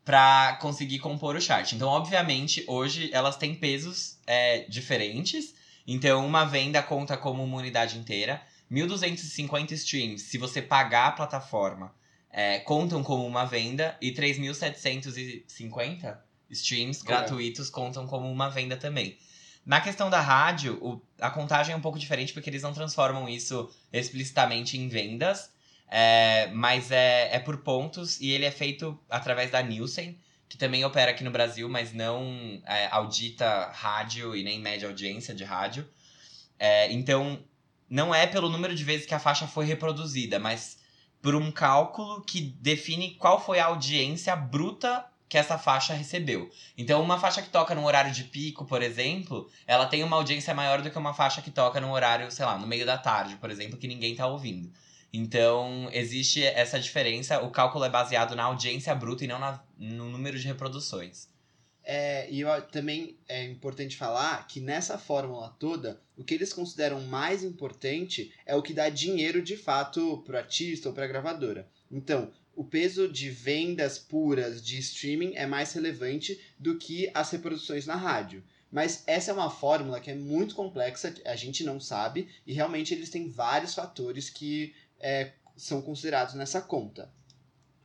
pra conseguir compor o chart. Então, obviamente, hoje elas têm pesos é, diferentes. Então, uma venda conta como uma unidade inteira. 1.250 streams, se você pagar a plataforma, é, contam como uma venda. E 3.750 streams É. gratuitos contam como uma venda também. Na questão da rádio, o- a contagem é um pouco diferente porque eles não transformam isso explicitamente em vendas, é, mas é, é por pontos e ele é feito através da Nielsen, que também opera aqui no Brasil, mas não é, audita rádio e nem mede audiência de rádio. É, então, não é pelo número de vezes que a faixa foi reproduzida, mas por um cálculo que define qual foi a audiência bruta que essa faixa recebeu. Então, uma faixa que toca no horário de pico, por exemplo, ela tem uma audiência maior do que uma faixa que toca no horário, sei lá, no meio da tarde, por exemplo, que ninguém tá ouvindo. Então, existe essa diferença. O cálculo é baseado na audiência bruta e não na- no número de reproduções. É, e eu, também é importante falar que nessa fórmula toda, o que eles consideram mais importante é o que dá dinheiro de fato pro artista ou pra gravadora. Então, o peso de vendas puras de streaming é mais relevante do que as reproduções na rádio. Mas essa é uma fórmula que é muito complexa, a gente não sabe, e realmente eles têm vários fatores que é, são considerados nessa conta.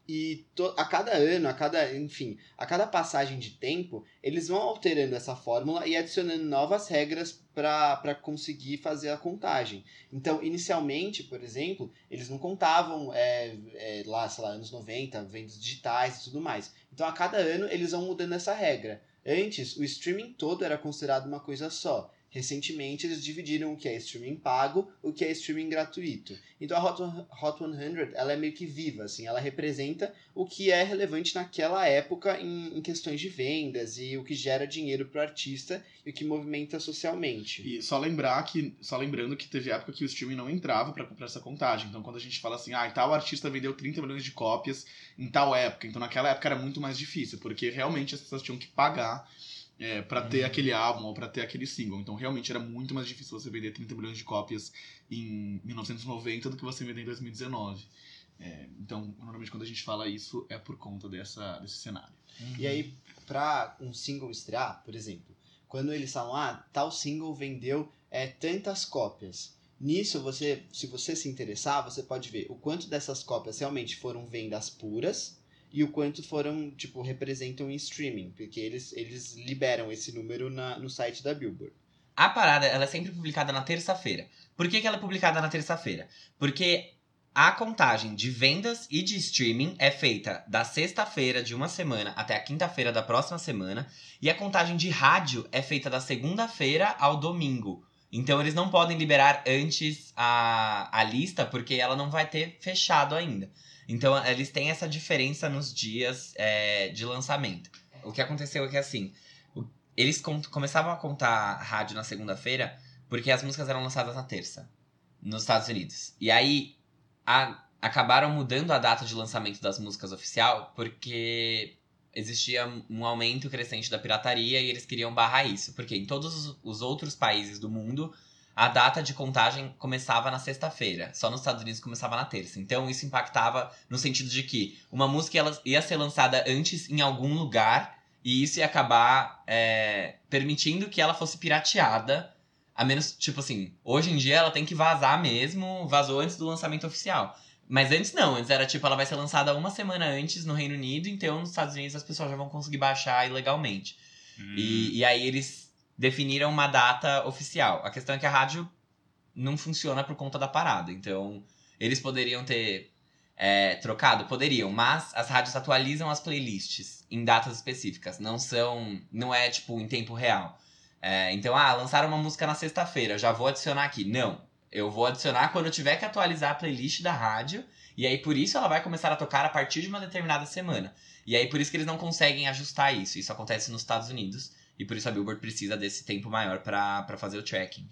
E to- a cada ano, a cada, enfim, a cada passagem de tempo, eles vão alterando essa fórmula e adicionando novas regras para conseguir fazer a contagem. Então, inicialmente, por exemplo, eles não contavam é, é, lá, sei lá, anos 90, vendas digitais e tudo mais. Então, a cada ano, eles vão mudando essa regra. Antes, o streaming todo era considerado uma coisa só. Recentemente, eles dividiram o que é streaming pago, o que é streaming gratuito. Então, a Hot, One- Hot 100, ela é meio que viva, assim. Ela representa o que é relevante naquela época em, em questões de vendas e o que gera dinheiro para o artista e o que movimenta socialmente. E só lembrar que, só lembrando que teve época que o streaming não entrava pra comprar essa contagem. Então, quando a gente fala assim, ah, tal artista vendeu 30 milhões de cópias em tal época, então naquela época era muito mais difícil, porque realmente as pessoas tinham que pagar é, para ter aquele álbum ou pra ter aquele single. Então, realmente era muito mais difícil você vender 30 milhões de cópias em 1990 do que você vender em 2019. É, então, normalmente quando a gente fala isso é por conta dessa, desse cenário. E aí, para um single estrear, por exemplo, quando eles falam, ah, tal single vendeu é, tantas cópias. Nisso, você, se você se interessar, você pode ver o quanto dessas cópias realmente foram vendas puras e o quanto foram, tipo, representam em streaming, porque eles, eles liberam esse número na, no site da Billboard. A parada, ela é sempre publicada na terça-feira. Por que, que ela é publicada na terça-feira? Porque a contagem de vendas e de streaming é feita da sexta-feira de uma semana até a quinta-feira da próxima semana. E a contagem de rádio é feita da segunda-feira ao domingo. Então eles não podem liberar antes a, a lista, porque ela não vai ter fechado ainda. Então eles têm essa diferença nos dias é, de lançamento. O que aconteceu é que assim, eles começavam a contar rádio na segunda-feira porque as músicas eram lançadas na terça, nos Estados Unidos. E aí a- acabaram mudando a data de lançamento das músicas oficial porque existia um aumento crescente da pirataria e eles queriam barrar isso. Porque em todos os- os outros países do mundo a data de contagem começava na sexta-feira, só nos Estados Unidos começava na terça. Então isso impactava no sentido de que uma música ela ia ser lançada antes em algum lugar e isso ia acabar é, permitindo que ela fosse pirateada A menos, tipo assim, hoje em dia ela tem que vazar mesmo, vazou antes do lançamento oficial. Mas antes não, antes era tipo, ela vai ser lançada uma semana antes no Reino Unido, então nos Estados Unidos as pessoas já vão conseguir baixar ilegalmente. Hum. E, e aí eles definiram uma data oficial. A questão é que a rádio não funciona por conta da parada. Então, eles poderiam ter é, trocado? Poderiam, mas as rádios atualizam as playlists em datas específicas. Não são. Não é tipo em tempo real. É, então, ah, lançaram uma música na sexta-feira, já vou adicionar aqui. Não. Eu vou adicionar quando eu tiver que atualizar a playlist da rádio. E aí, por isso, ela vai começar a tocar a partir de uma determinada semana. E aí, por isso que eles não conseguem ajustar isso. Isso acontece nos Estados Unidos. E por isso a Billboard precisa desse tempo maior pra fazer o tracking.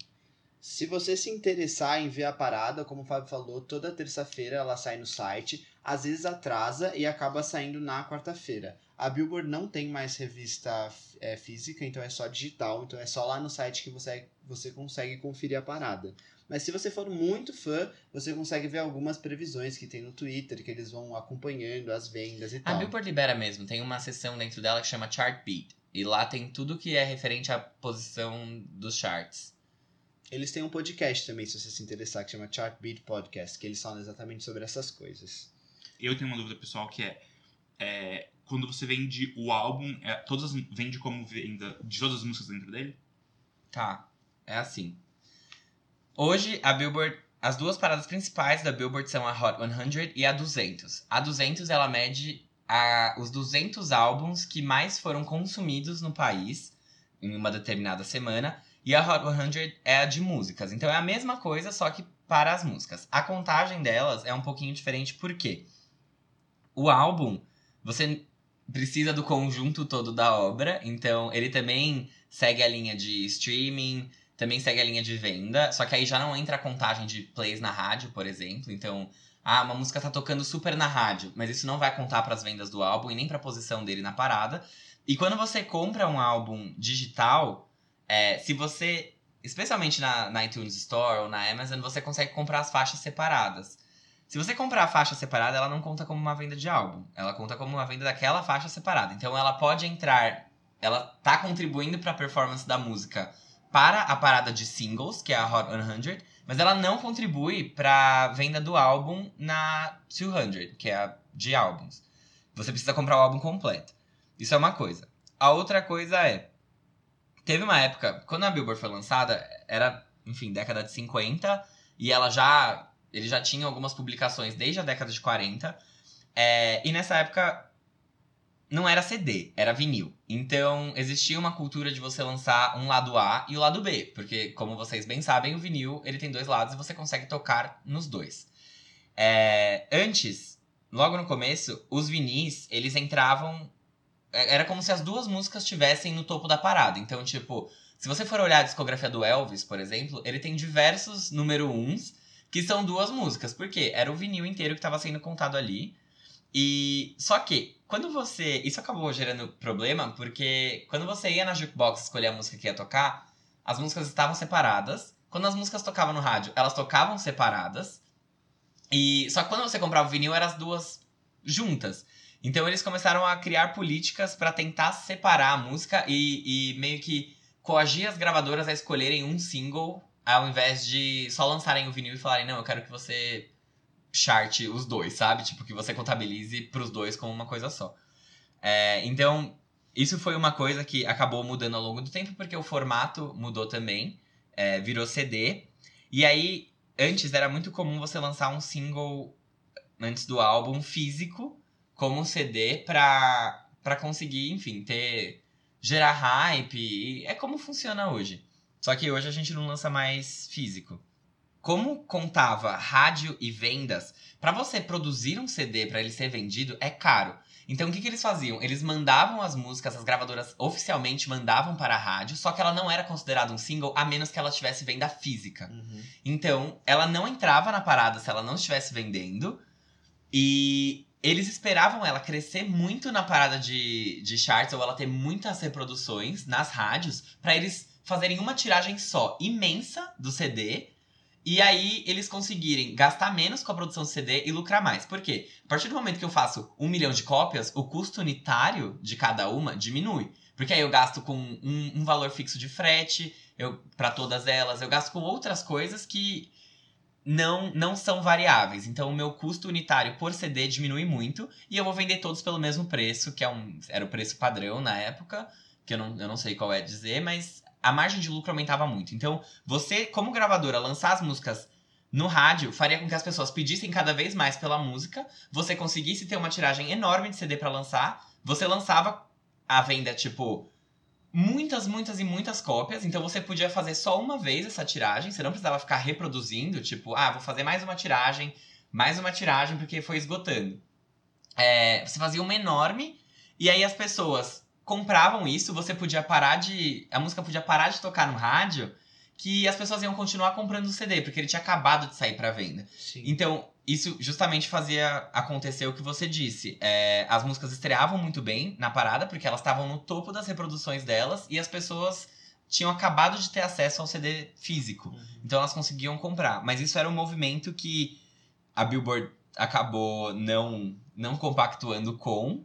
Se você se interessar em ver a parada, como o Fábio falou, toda terça-feira ela sai no site, às vezes atrasa e acaba saindo na quarta-feira. A Billboard não tem mais revista é, física, então é só digital, então é só lá no site que você, você consegue conferir a parada. Mas se você for muito fã, você consegue ver algumas previsões que tem no Twitter, que eles vão acompanhando as vendas e A tal. Billboard libera mesmo. Tem uma seção dentro dela que chama Chart Beat. E lá tem tudo que é referente à posição dos charts. Eles têm um podcast também, se você se interessar, que chama Chart Beat Podcast, que eles falam exatamente sobre essas coisas. Eu tenho uma dúvida pessoal que é, é, quando você vende o álbum, é, todas as- vende como venda de todas as músicas dentro dele? Tá, é assim. Hoje, a Billboard. As duas paradas principais da Billboard são a Hot 100 e a 200. A 200 ela mede a, os 200 álbuns que mais foram consumidos no país em uma determinada semana. E a Hot 100 é a de músicas. Então é a mesma coisa, só que para as músicas. A contagem delas é um pouquinho diferente, por quê? O álbum, você precisa do conjunto todo da obra, então ele também segue a linha de streaming, também segue a linha de venda, só que aí já não entra a contagem de plays na rádio, por exemplo. Então, ah, uma música tá tocando super na rádio, mas isso não vai contar para as vendas do álbum e nem para a posição dele na parada. E quando você compra um álbum digital, é, se você, especialmente na, na iTunes Store ou na Amazon, você consegue comprar as faixas separadas. Se você comprar a faixa separada, ela não conta como uma venda de álbum. Ela conta como uma venda daquela faixa separada. Então ela pode entrar, ela tá contribuindo para a performance da música para a parada de singles, que é a Hot 100, mas ela não contribui para venda do álbum na 200, que é a de álbuns. Você precisa comprar o álbum completo. Isso é uma coisa. A outra coisa é teve uma época, quando a Billboard foi lançada, era, enfim, década de 50, e ela já ele já tinha algumas publicações desde a década de 40. É, e nessa época não era CD, era vinil. Então existia uma cultura de você lançar um lado A e o lado B, porque como vocês bem sabem, o vinil ele tem dois lados e você consegue tocar nos dois. É, antes, logo no começo, os vinis eles entravam é, era como se as duas músicas estivessem no topo da parada. Então, tipo, se você for olhar a discografia do Elvis, por exemplo, ele tem diversos número uns que são duas músicas. Por quê? Era o vinil inteiro que estava sendo contado ali. E só que quando você, isso acabou gerando problema, porque quando você ia na jukebox escolher a música que ia tocar, as músicas estavam separadas. Quando as músicas tocavam no rádio, elas tocavam separadas. E só que quando você comprava o vinil, eram as duas juntas. Então eles começaram a criar políticas para tentar separar a música e, e meio que coagir as gravadoras a escolherem um single ao invés de só lançarem o vinil e falarem, não, eu quero que você charte os dois, sabe? Tipo, que você contabilize pros dois como uma coisa só. É, então, isso foi uma coisa que acabou mudando ao longo do tempo, porque o formato mudou também, é, virou CD. E aí, antes era muito comum você lançar um single antes do álbum físico, como um CD, pra, pra conseguir, enfim, ter. gerar hype. E é como funciona hoje. Só que hoje a gente não lança mais físico. Como contava rádio e vendas, para você produzir um CD para ele ser vendido é caro. Então o que, que eles faziam? Eles mandavam as músicas, as gravadoras oficialmente mandavam para a rádio, só que ela não era considerada um single a menos que ela tivesse venda física. Então ela não entrava na parada se ela não estivesse vendendo. E eles esperavam ela crescer muito na parada de, de charts ou ela ter muitas reproduções nas rádios para eles fazerem uma tiragem só imensa do CD e aí eles conseguirem gastar menos com a produção do CD e lucrar mais. Por quê? A partir do momento que eu faço um milhão de cópias, o custo unitário de cada uma diminui. Porque aí eu gasto com um, um valor fixo de frete, para todas elas, eu gasto com outras coisas que não, não são variáveis. Então, o meu custo unitário por CD diminui muito e eu vou vender todos pelo mesmo preço, que é um, era o preço padrão na época, que eu não, eu não sei qual é dizer, mas a margem de lucro aumentava muito. Então, você, como gravadora, lançar as músicas no rádio faria com que as pessoas pedissem cada vez mais pela música, você conseguisse ter uma tiragem enorme de CD para lançar, você lançava a venda, tipo, muitas, muitas e muitas cópias. Então você podia fazer só uma vez essa tiragem. Você não precisava ficar reproduzindo, tipo, ah, vou fazer mais uma tiragem, mais uma tiragem, porque foi esgotando. É, você fazia uma enorme, e aí as pessoas compravam isso, você podia parar de. A música podia parar de tocar no rádio, que as pessoas iam continuar comprando o CD, porque ele tinha acabado de sair para venda. Sim. Então, isso justamente fazia acontecer o que você disse. É, as músicas estreavam muito bem na parada, porque elas estavam no topo das reproduções delas e as pessoas tinham acabado de ter acesso ao CD físico. Então elas conseguiam comprar. Mas isso era um movimento que a Billboard acabou não, não compactuando com.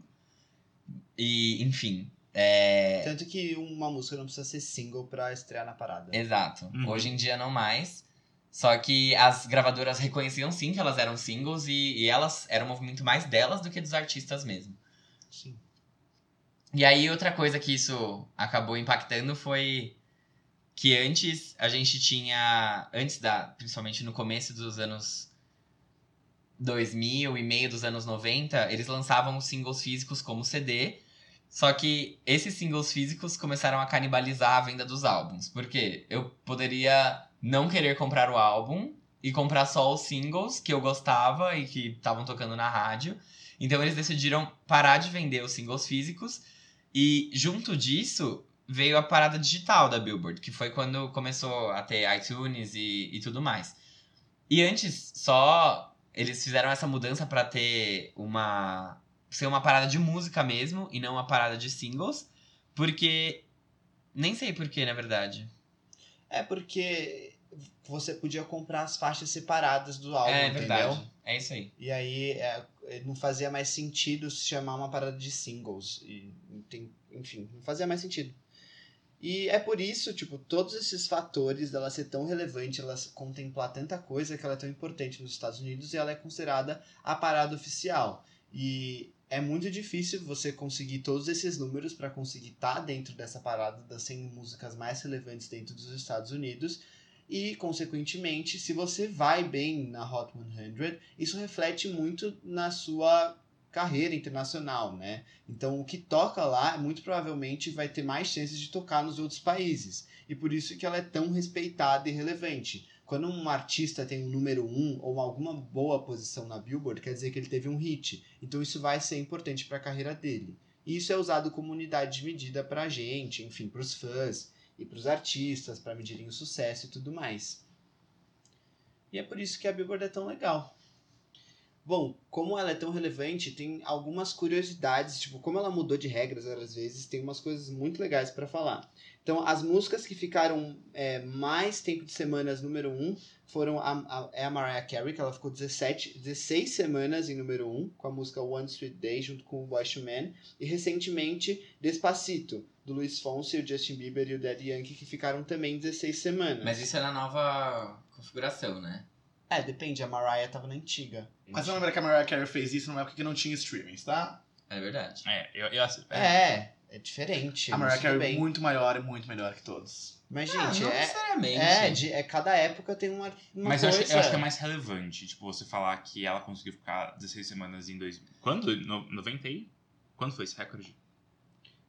E, enfim. É, Tanto que uma música não precisa ser single pra estrear na parada. Exato. Uhum. Hoje em dia não mais. Só que as gravadoras reconheciam sim que elas eram singles e, e elas era um movimento mais delas do que dos artistas mesmo. Sim. E aí outra coisa que isso acabou impactando foi que antes a gente tinha, antes da, principalmente no começo dos anos 2000 e meio dos anos 90, eles lançavam os singles físicos como CD. Só que esses singles físicos começaram a canibalizar a venda dos álbuns. Porque eu poderia não querer comprar o álbum e comprar só os singles que eu gostava e que estavam tocando na rádio. Então eles decidiram parar de vender os singles físicos e junto disso veio a parada digital da Billboard, que foi quando começou a ter iTunes e, e tudo mais. E antes só eles fizeram essa mudança pra ter uma ser uma parada de música mesmo e não uma parada de singles, porque nem sei porquê, na verdade. É porque você podia comprar as faixas separadas do álbum, é entendeu? verdade. É isso aí. E aí é, não fazia mais sentido se chamar uma parada de singles. E, tem, enfim, não fazia mais sentido. E é por isso, tipo, todos esses fatores dela ser tão relevante, ela contemplar tanta coisa que ela é tão importante nos Estados Unidos e ela é considerada a parada oficial. E é muito difícil você conseguir todos esses números para conseguir estar dentro dessa parada das 100 músicas mais relevantes dentro dos Estados Unidos. E, consequentemente, se você vai bem na Hot 100, isso reflete muito na sua carreira internacional, né? Então, o que toca lá, muito provavelmente, vai ter mais chances de tocar nos outros países. E por isso que ela é tão respeitada e relevante. Quando um artista tem um número um ou alguma boa posição na Billboard, quer dizer que ele teve um hit. Então, isso vai ser importante para a carreira dele. E isso é usado como unidade de medida para a gente, enfim, para os fãs e para os artistas, para medirem o sucesso e tudo mais. E é por isso que a Billboard é tão legal. Bom, como ela é tão relevante, tem algumas curiosidades, tipo, como ela mudou de regras às vezes, tem umas coisas muito legais para falar. Então, as músicas que ficaram é, mais tempo de semanas número 1 um, foram a, a, é a Mariah Carey, que ela ficou 17, 16 semanas em número 1, um, com a música One Sweet Day, junto com o Boyz II Men. E, recentemente, Despacito, do Luiz Fonsi, o Justin Bieber e o Daddy Yankee, que ficaram também 16 semanas. Mas isso é na nova configuração, né? É, depende, a Mariah tava na antiga. Mas não lembra que a Mariah Carey fez isso numa época que não tinha streamings, tá? É verdade. É, eu, eu, é. É, é diferente. a Mariah Carey é muito maior e muito melhor que todos. Mas, Ah, gente, não é, necessariamente. é, de, é, cada época tem uma, uma Mas eu coisa. acho, eu acho que é mais relevante, tipo, você falar que ela conseguiu ficar 16 semanas em 2000. Quando? No, 90 e? Quando foi esse recorde?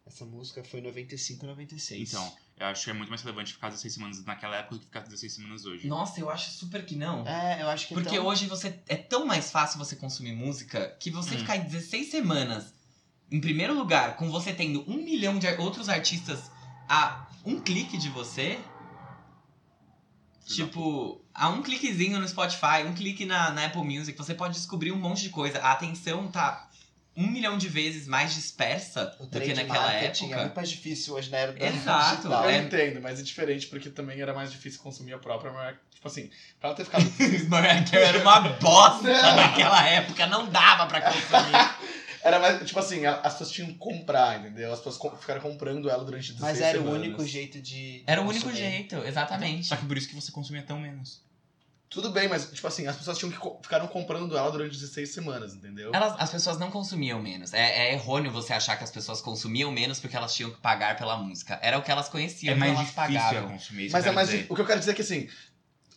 Essa música foi 95 96. Então, eu acho que é muito mais relevante ficar 16 semanas naquela época do que ficar 16 semanas hoje. Nossa, eu acho super que não. É, eu acho que Porque então... hoje você é tão mais fácil você consumir música que você Hum. ficar em 16 semanas em primeiro lugar, com você tendo um milhão de outros artistas a um clique de você. Tipo, a um cliquezinho no Spotify, um clique na, na Apple Music, você pode descobrir um monte de coisa. A atenção tá um milhão de vezes mais dispersa o do que naquela é época. muito mais difícil hoje na era da Exato, digital. Eu É. entendo, mas é diferente porque também era mais difícil consumir a própria Mariah. Tipo assim, pra ela ter ficado. Mariah Carey era uma bosta naquela época, não dava pra consumir. Era mais, tipo assim, a- as pessoas tinham que comprar, entendeu? As pessoas ficaram comprando ela durante 16 Mas era o semanas. único jeito de. de Era o único consumir. jeito, exatamente. Só que por isso que você consumia tão menos. Tudo bem, mas, tipo assim, as pessoas tinham que co- ficaram comprando ela durante 16 semanas, entendeu? Elas, as pessoas não consumiam menos. É, é errôneo você achar que as pessoas consumiam menos porque elas tinham que pagar pela música. Era o que elas conheciam, é mais elas pagavam. consumir. Mas eu é mais. dizer. O que eu quero dizer é que assim.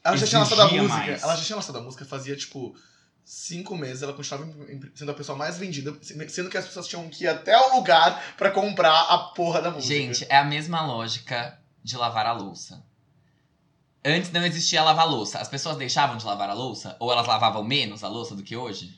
Ela já tinha lançado a música. mais. Ela já tinha lançado a música fazia, tipo, cinco meses. Ela continuava sendo a pessoa mais vendida, sendo que as pessoas tinham que ir até o lugar pra comprar a porra da música. Gente, é a mesma lógica de lavar a louça. Antes não existia lavar louça. As pessoas deixavam de lavar a louça? Ou elas lavavam menos a louça do que hoje?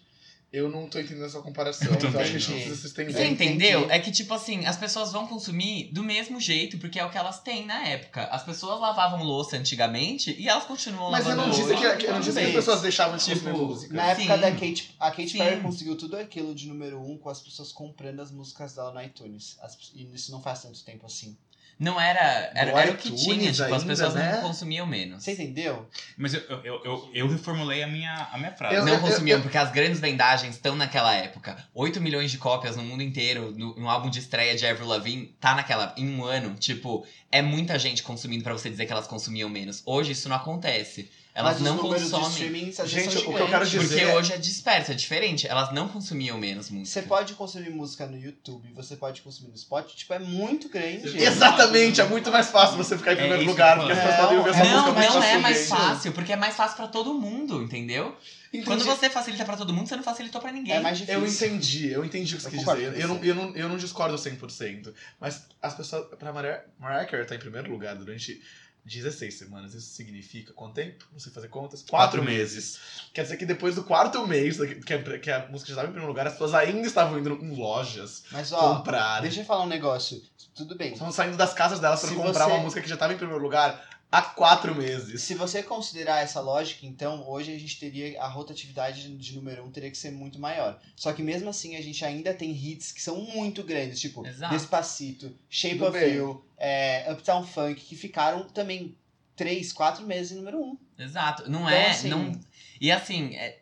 Eu não tô entendendo essa comparação. Eu então acho que a gente não. precisa se estender. Você Eu entendeu? É que, tipo assim, as pessoas vão consumir do mesmo jeito, porque é o que elas têm na época. As pessoas lavavam louça antigamente e elas continuam Mas eu lavando não disse louça. que, eu não disse que as pessoas deixavam de Tipo, consumir música. Na época Sim. da Kate, a Katy Sim. Perry conseguiu tudo aquilo de número um com as pessoas comprando as músicas dela no iTunes. As- e isso não faz tanto tempo assim. Não era. Era, era o que tinha, tipo, as ainda, pessoas né? não consumiam menos. Você entendeu? Mas eu, eu, eu, eu, eu reformulei a minha, a minha frase. Eu- Não consumiam, porque as grandes vendagens estão naquela época. 8 milhões de cópias no mundo inteiro, no, no álbum de estreia de Avril Lavigne, tá naquela. Em um ano, tipo, é muita gente consumindo pra você dizer que elas consumiam menos. Hoje isso não acontece. Elas Mas não consomem. Gente, o que eu quero gigantes. dizer- Porque hoje é disperso, é diferente. Elas não consumiam menos música. Você pode consumir música no YouTube, você pode consumir no Spotify, tipo, é muito grande. Exatamente, é muito mais fácil você ficar em É primeiro isso lugar, porque as pessoas podem ouvir essa Não, música Não, não é mais fácil, porque é mais fácil pra todo mundo, entendeu? Entendi. Quando você facilita pra todo mundo, você não facilitou pra ninguém. É mais difícil. Eu entendi, eu entendi o que você Eu quis dizer. Eu não, eu, não, eu não discordo 100%. Mas as pessoas. Pra Mariah Carey tá em primeiro lugar durante 16 semanas. Isso significa quanto tempo? Não sei fazer contas. Quatro Quatro meses. Quer dizer que depois do quarto mês que a, que a música já estava em primeiro lugar, as pessoas ainda estavam indo em lojas Mas ó, comprar. deixa eu falar um negócio. Tudo bem. Estavam saindo das casas delas para comprar você- uma música que já estava em primeiro lugar há quatro meses. Se você considerar essa lógica, então hoje a gente teria a rotatividade de- de número um teria que ser muito maior. Só que mesmo assim a gente ainda tem hits que são muito grandes, tipo Exato. Despacito, Shape Tudo of bem. You, é, Uptown Funk, que ficaram também três, quatro meses em número um. Exato. Não Então, é. assim- Não... E assim, é...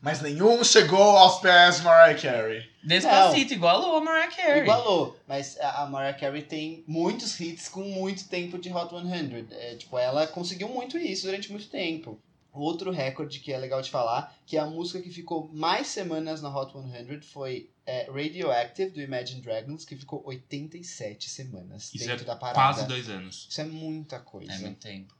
Mas nenhum chegou aos pés de Mariah Carey. Despacito, igualou a Mariah Carey. Igualou, mas a a Mariah Carey tem muitos hits com muito tempo de Hot 100. É, tipo, ela conseguiu muito isso durante muito tempo. Outro recorde que é legal de falar, que a música que ficou mais semanas na Hot 100 foi é, Radioactive, do Imagine Dragons, que ficou 87 semanas Isso dentro é da parada. quase dois anos. Isso é muita coisa. É muito tempo.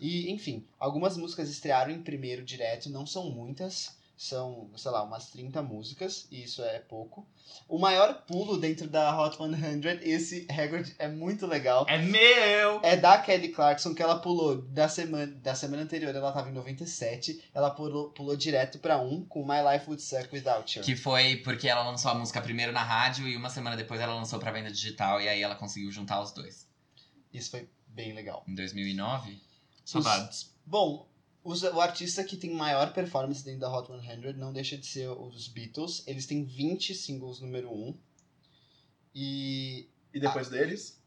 E, enfim, algumas músicas estrearam em primeiro direto, não são muitas, são, sei lá, umas 30 músicas, e isso é pouco. O maior pulo dentro da Hot 100, esse recorde é muito legal, É meu! é da Kelly Clarkson, que ela pulou da semana, da semana anterior, ela tava em 97, ela pulou, pulou direto pra 1 com My Life Would Suck Without You. Que foi porque ela lançou a música primeiro na rádio e uma semana depois ela lançou pra venda digital e aí ela conseguiu juntar os dois. Isso foi bem legal. Em 2009. Saudades. Bom, os- o artista que tem maior performance dentro da Hot 100 não deixa de ser os Beatles. Eles têm 20 singles número 1. E E depois deles?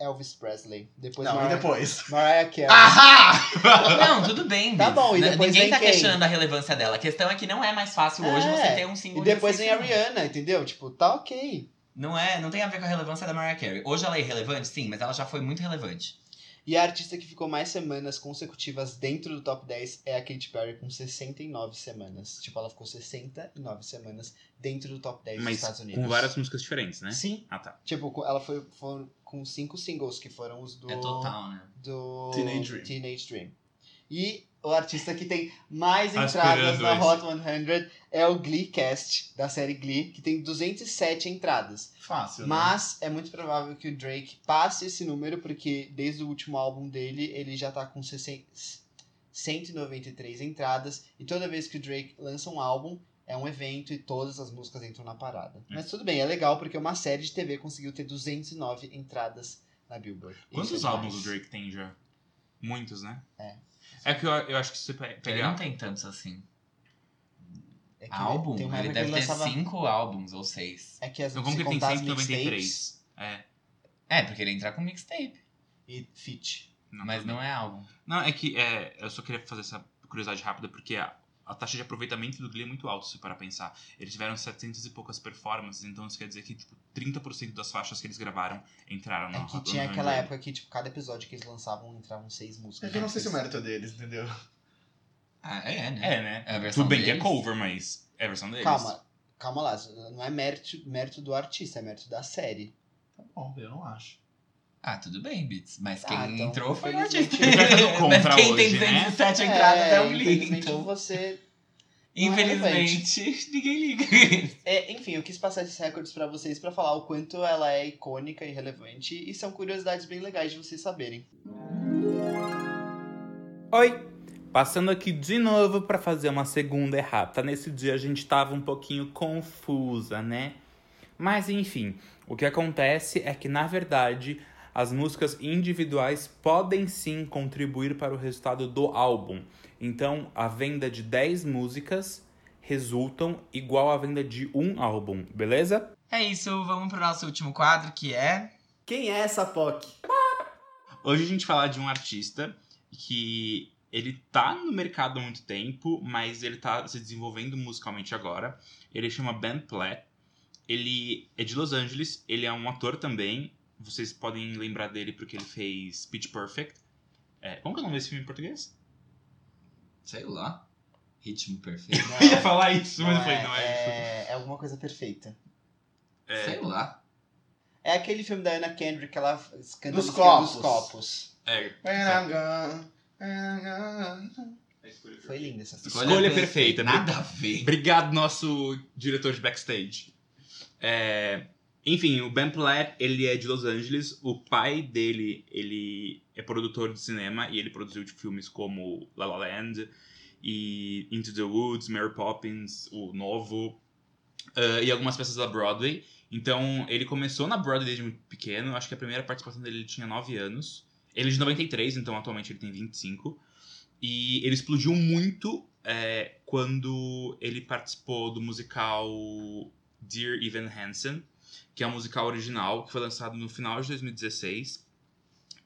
Elvis Presley. Depois Não, e Mariah, depois? Mariah Carey. Ahá! Não, tudo bem. Tá bom, e depois Ninguém tá quem? questionando a relevância dela. A questão é que não é mais fácil hoje É, você ter um single E de depois vem a 16 semanas. Rihanna, entendeu? Tipo, tá ok. Não é, não tem a ver com a relevância da Mariah Carey. Hoje ela é irrelevante, sim, mas ela já foi muito relevante. E a artista que ficou mais semanas consecutivas dentro do top 10 é a Katy Perry, com 69 semanas. Tipo, ela ficou 69 semanas dentro do top 10 dos Mas Estados Unidos. com várias músicas diferentes, né? Sim. Ah, tá. Tipo, ela foi, foi com cinco singles, que foram os do... É total, né? do Teenage Dream. Teenage Dream. E o artista que tem mais entradas na. Hot 100 é o Glee Cast, da série Glee, que tem 207 entradas. Fácil, né? Mas é muito provável que o Drake passe esse número, porque desde o último álbum dele, ele já tá com 60 193 entradas. E toda vez que o Drake lança um álbum, é um evento e todas as músicas entram na parada. Mas tudo bem, é legal porque uma série de TV conseguiu ter 209 entradas na Billboard. Quantos é álbuns o Drake tem já? Muitos, né? É. É que eu, eu acho que se você pe- Ele não pegar. tem tantos assim. É que Álbum? tem uma Ele deve ter lançava- cinco álbuns ou seis. É que as Então, como se que ele tem contar as 193? É. É, porque ele entra com mixtape. E feat. Não, mas não é álbum. Não, é que é, eu só queria fazer essa curiosidade rápida, porque a, taxa de aproveitamento do Glee é muito alta, se para pensar. Eles tiveram 700 e poucas performances, então isso quer dizer que tipo, 30% das faixas que eles gravaram entraram no É que tinha 100. aquela época que, tipo, cada episódio que eles lançavam entravam seis músicas. É que eu não sei se o mérito é deles, entendeu? Ah, é, né? É, né? É a versão Tudo bem que é deles. cover, mas é a versão deles. Calma, calma lá. Não é mérito, mérito do artista, é mérito da série. Tá bom, eu não acho. Ah, tudo bem, Beats. Mas quem Ah, então, entrou foi o artista. Mas quem hoje, tem né? 207 entradas é, o Glee, infelizmente então... você. Infelizmente, ninguém liga. É, enfim, eu quis passar esses recordes pra vocês pra falar o quanto ela é icônica e relevante e são curiosidades bem legais de vocês saberem. Oi! Passando aqui de novo pra fazer uma segunda errata. Nesse dia a gente tava um pouquinho confusa, né? Mas enfim, o que acontece é que na verdade as músicas individuais podem sim contribuir para o resultado do álbum. Então, a venda de 10 músicas resultam igual à venda de um álbum, beleza? É isso, vamos pro nosso último quadro, que é... Quem é essa POC? Hoje a gente vai falar de um artista que ele tá no mercado há muito tempo, mas ele tá se desenvolvendo musicalmente agora. Ele chama Ben Platt. Ele é de Los Angeles, ele é um ator também. Vocês podem lembrar dele porque ele fez Pitch Perfect. É, como que é o nome desse filme em português? Sei lá. Ritmo perfeito. Eu ia falar isso, mas eu falei, não é, é, é alguma coisa perfeita. É, Sei lá. É aquele filme da Anna Kendrick que ela canta Dos copos. dos copos. é, gone. Foi linda essa música. Escolha perfeita. Nada a ver. Obrigado, nosso diretor de backstage. É, enfim, o Ben Platt, ele é de Los Angeles. O pai dele, ele é produtor de cinema e ele produziu tipo, filmes como La La Land e Into the Woods, Mary Poppins, o Novo ah, e algumas peças da Broadway. Então, ele começou na Broadway desde muito pequeno. Acho que a primeira participação dele ele tinha 9 anos. Ele é de 93, então atualmente ele tem 25. E ele explodiu muito é, quando ele participou do musical Dear Evan Hansen, que é um musical original que foi lançado no final de 2016.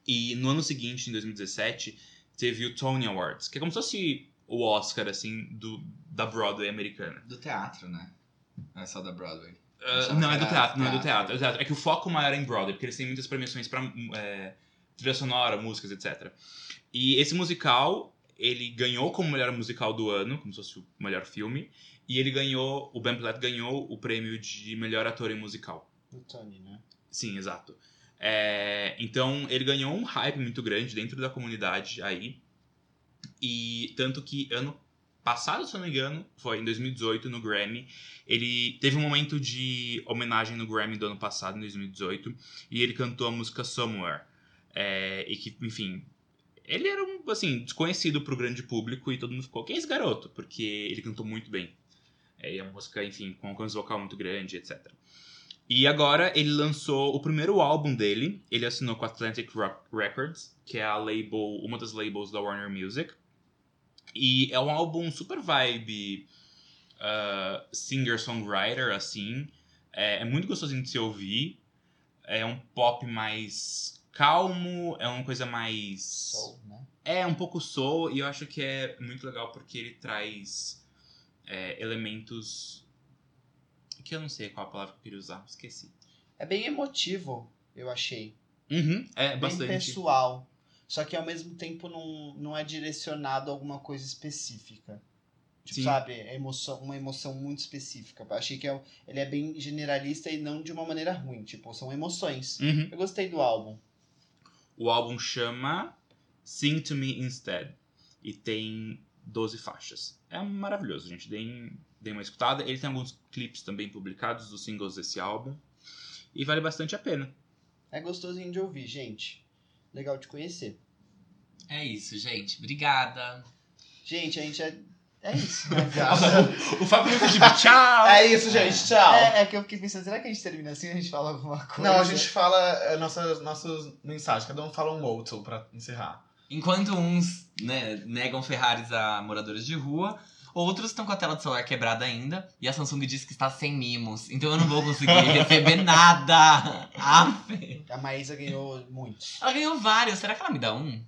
E no ano seguinte, em 2017, teve o Tony Awards, que é como se fosse o Oscar, assim, do, da Broadway americana. Do teatro, né? Não é só da Broadway. Achava não, é do teatro, não é do teatro. teatro. É que o foco maior é em Broadway, porque eles têm muitas premiações pra é, trilha sonora, músicas, etc. E esse musical, ele ganhou como melhor musical do ano, como se fosse o melhor filme, e ele ganhou, o Ben Platt ganhou o prêmio de melhor ator em musical. Do Tony, né? Sim, exato. É, então, ele ganhou um hype muito grande dentro da comunidade aí. E tanto que ano passado, se eu não me engano, foi em 2018, no Grammy, ele teve um momento de homenagem no Grammy do ano passado, em 2018, e ele cantou a música Somewhere. É, e que, enfim, ele era um, assim, desconhecido pro grande público e todo mundo ficou, quem é esse garoto? Porque ele cantou muito bem. É, e a música, enfim, com um alcance vocal muito grande, etc. E agora ele lançou o primeiro álbum dele. Ele assinou com a Atlantic Rock Records, que é a label, uma das labels da Warner Music. E é um álbum super vibe uh, singer-songwriter, assim. É, é muito gostosinho de se ouvir. É um pop mais calmo, é uma coisa mais. Soul, né? É, um pouco soul, e eu acho que é muito legal porque ele traz é, elementos. Que eu não sei qual a palavra que eu queria usar, esqueci. É bem emotivo, eu achei. Uhum, é bem bastante. pessoal. Só que ao mesmo tempo não, não é direcionado a alguma coisa específica. Tipo, Sim. sabe? É emoção, uma emoção muito específica. Eu achei que é, ele é bem generalista e não de uma maneira ruim. Tipo, são emoções. Uhum. Eu gostei do álbum. O álbum chama Sing to Me Instead e tem 12 faixas. É maravilhoso, gente. Deem, deem uma escutada. Ele tem alguns clipes também publicados dos singles desse álbum e vale bastante a pena. É gostosinho de ouvir, gente. Legal de conhecer. É isso, gente. Obrigada. Gente, a gente é. É isso. né? o Fábio tipo, tchau! É isso, gente. Tchau. É, é que eu fiquei pensando, será que a gente termina assim a gente fala alguma coisa? Não, a gente fala é, nossas, nossas mensagens. Cada um fala um outro pra encerrar. Enquanto uns né, negam Ferraris a moradores de rua, outros estão com a tela do celular quebrada ainda. E a Samsung diz que está sem mimos. Então eu não vou conseguir receber nada. Aff. A Maísa ganhou muitos. Ela ganhou vários. Será que ela me dá um?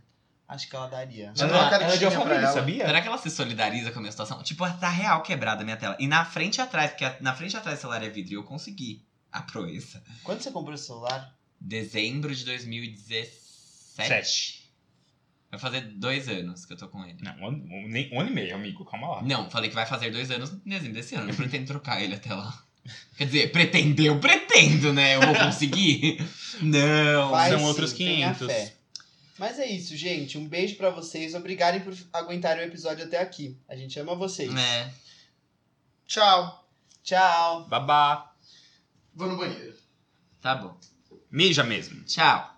Acho que ela daria. Já deu uma Ela é de cartinha pra Alphaville, ela. sabia? Será que ela se solidariza com a minha situação? Tipo, tá real quebrada a minha tela. E na frente e atrás, porque a- na frente e atrás do celular é vidro e eu consegui a proeza. Quando você comprou o celular? Dezembro de 2017. Sete. Vai fazer dois anos que eu tô com ele. Não, um, ano- nem- um ano e meio, amigo. Calma lá. Não, falei que vai fazer dois anos em dezembro desse ano. Eu pretendo trocar ele até lá. Quer dizer, pretender, eu pretendo, né? Eu vou conseguir? Não. Vai são sim, outros tenha 500. fé. Mas é isso, gente. Um beijo pra vocês. Obrigado por aguentarem o episódio até aqui. A gente ama vocês. É. Tchau. Tchau. Babá. Vou no banheiro. Tá bom. Mija mesmo. Tchau.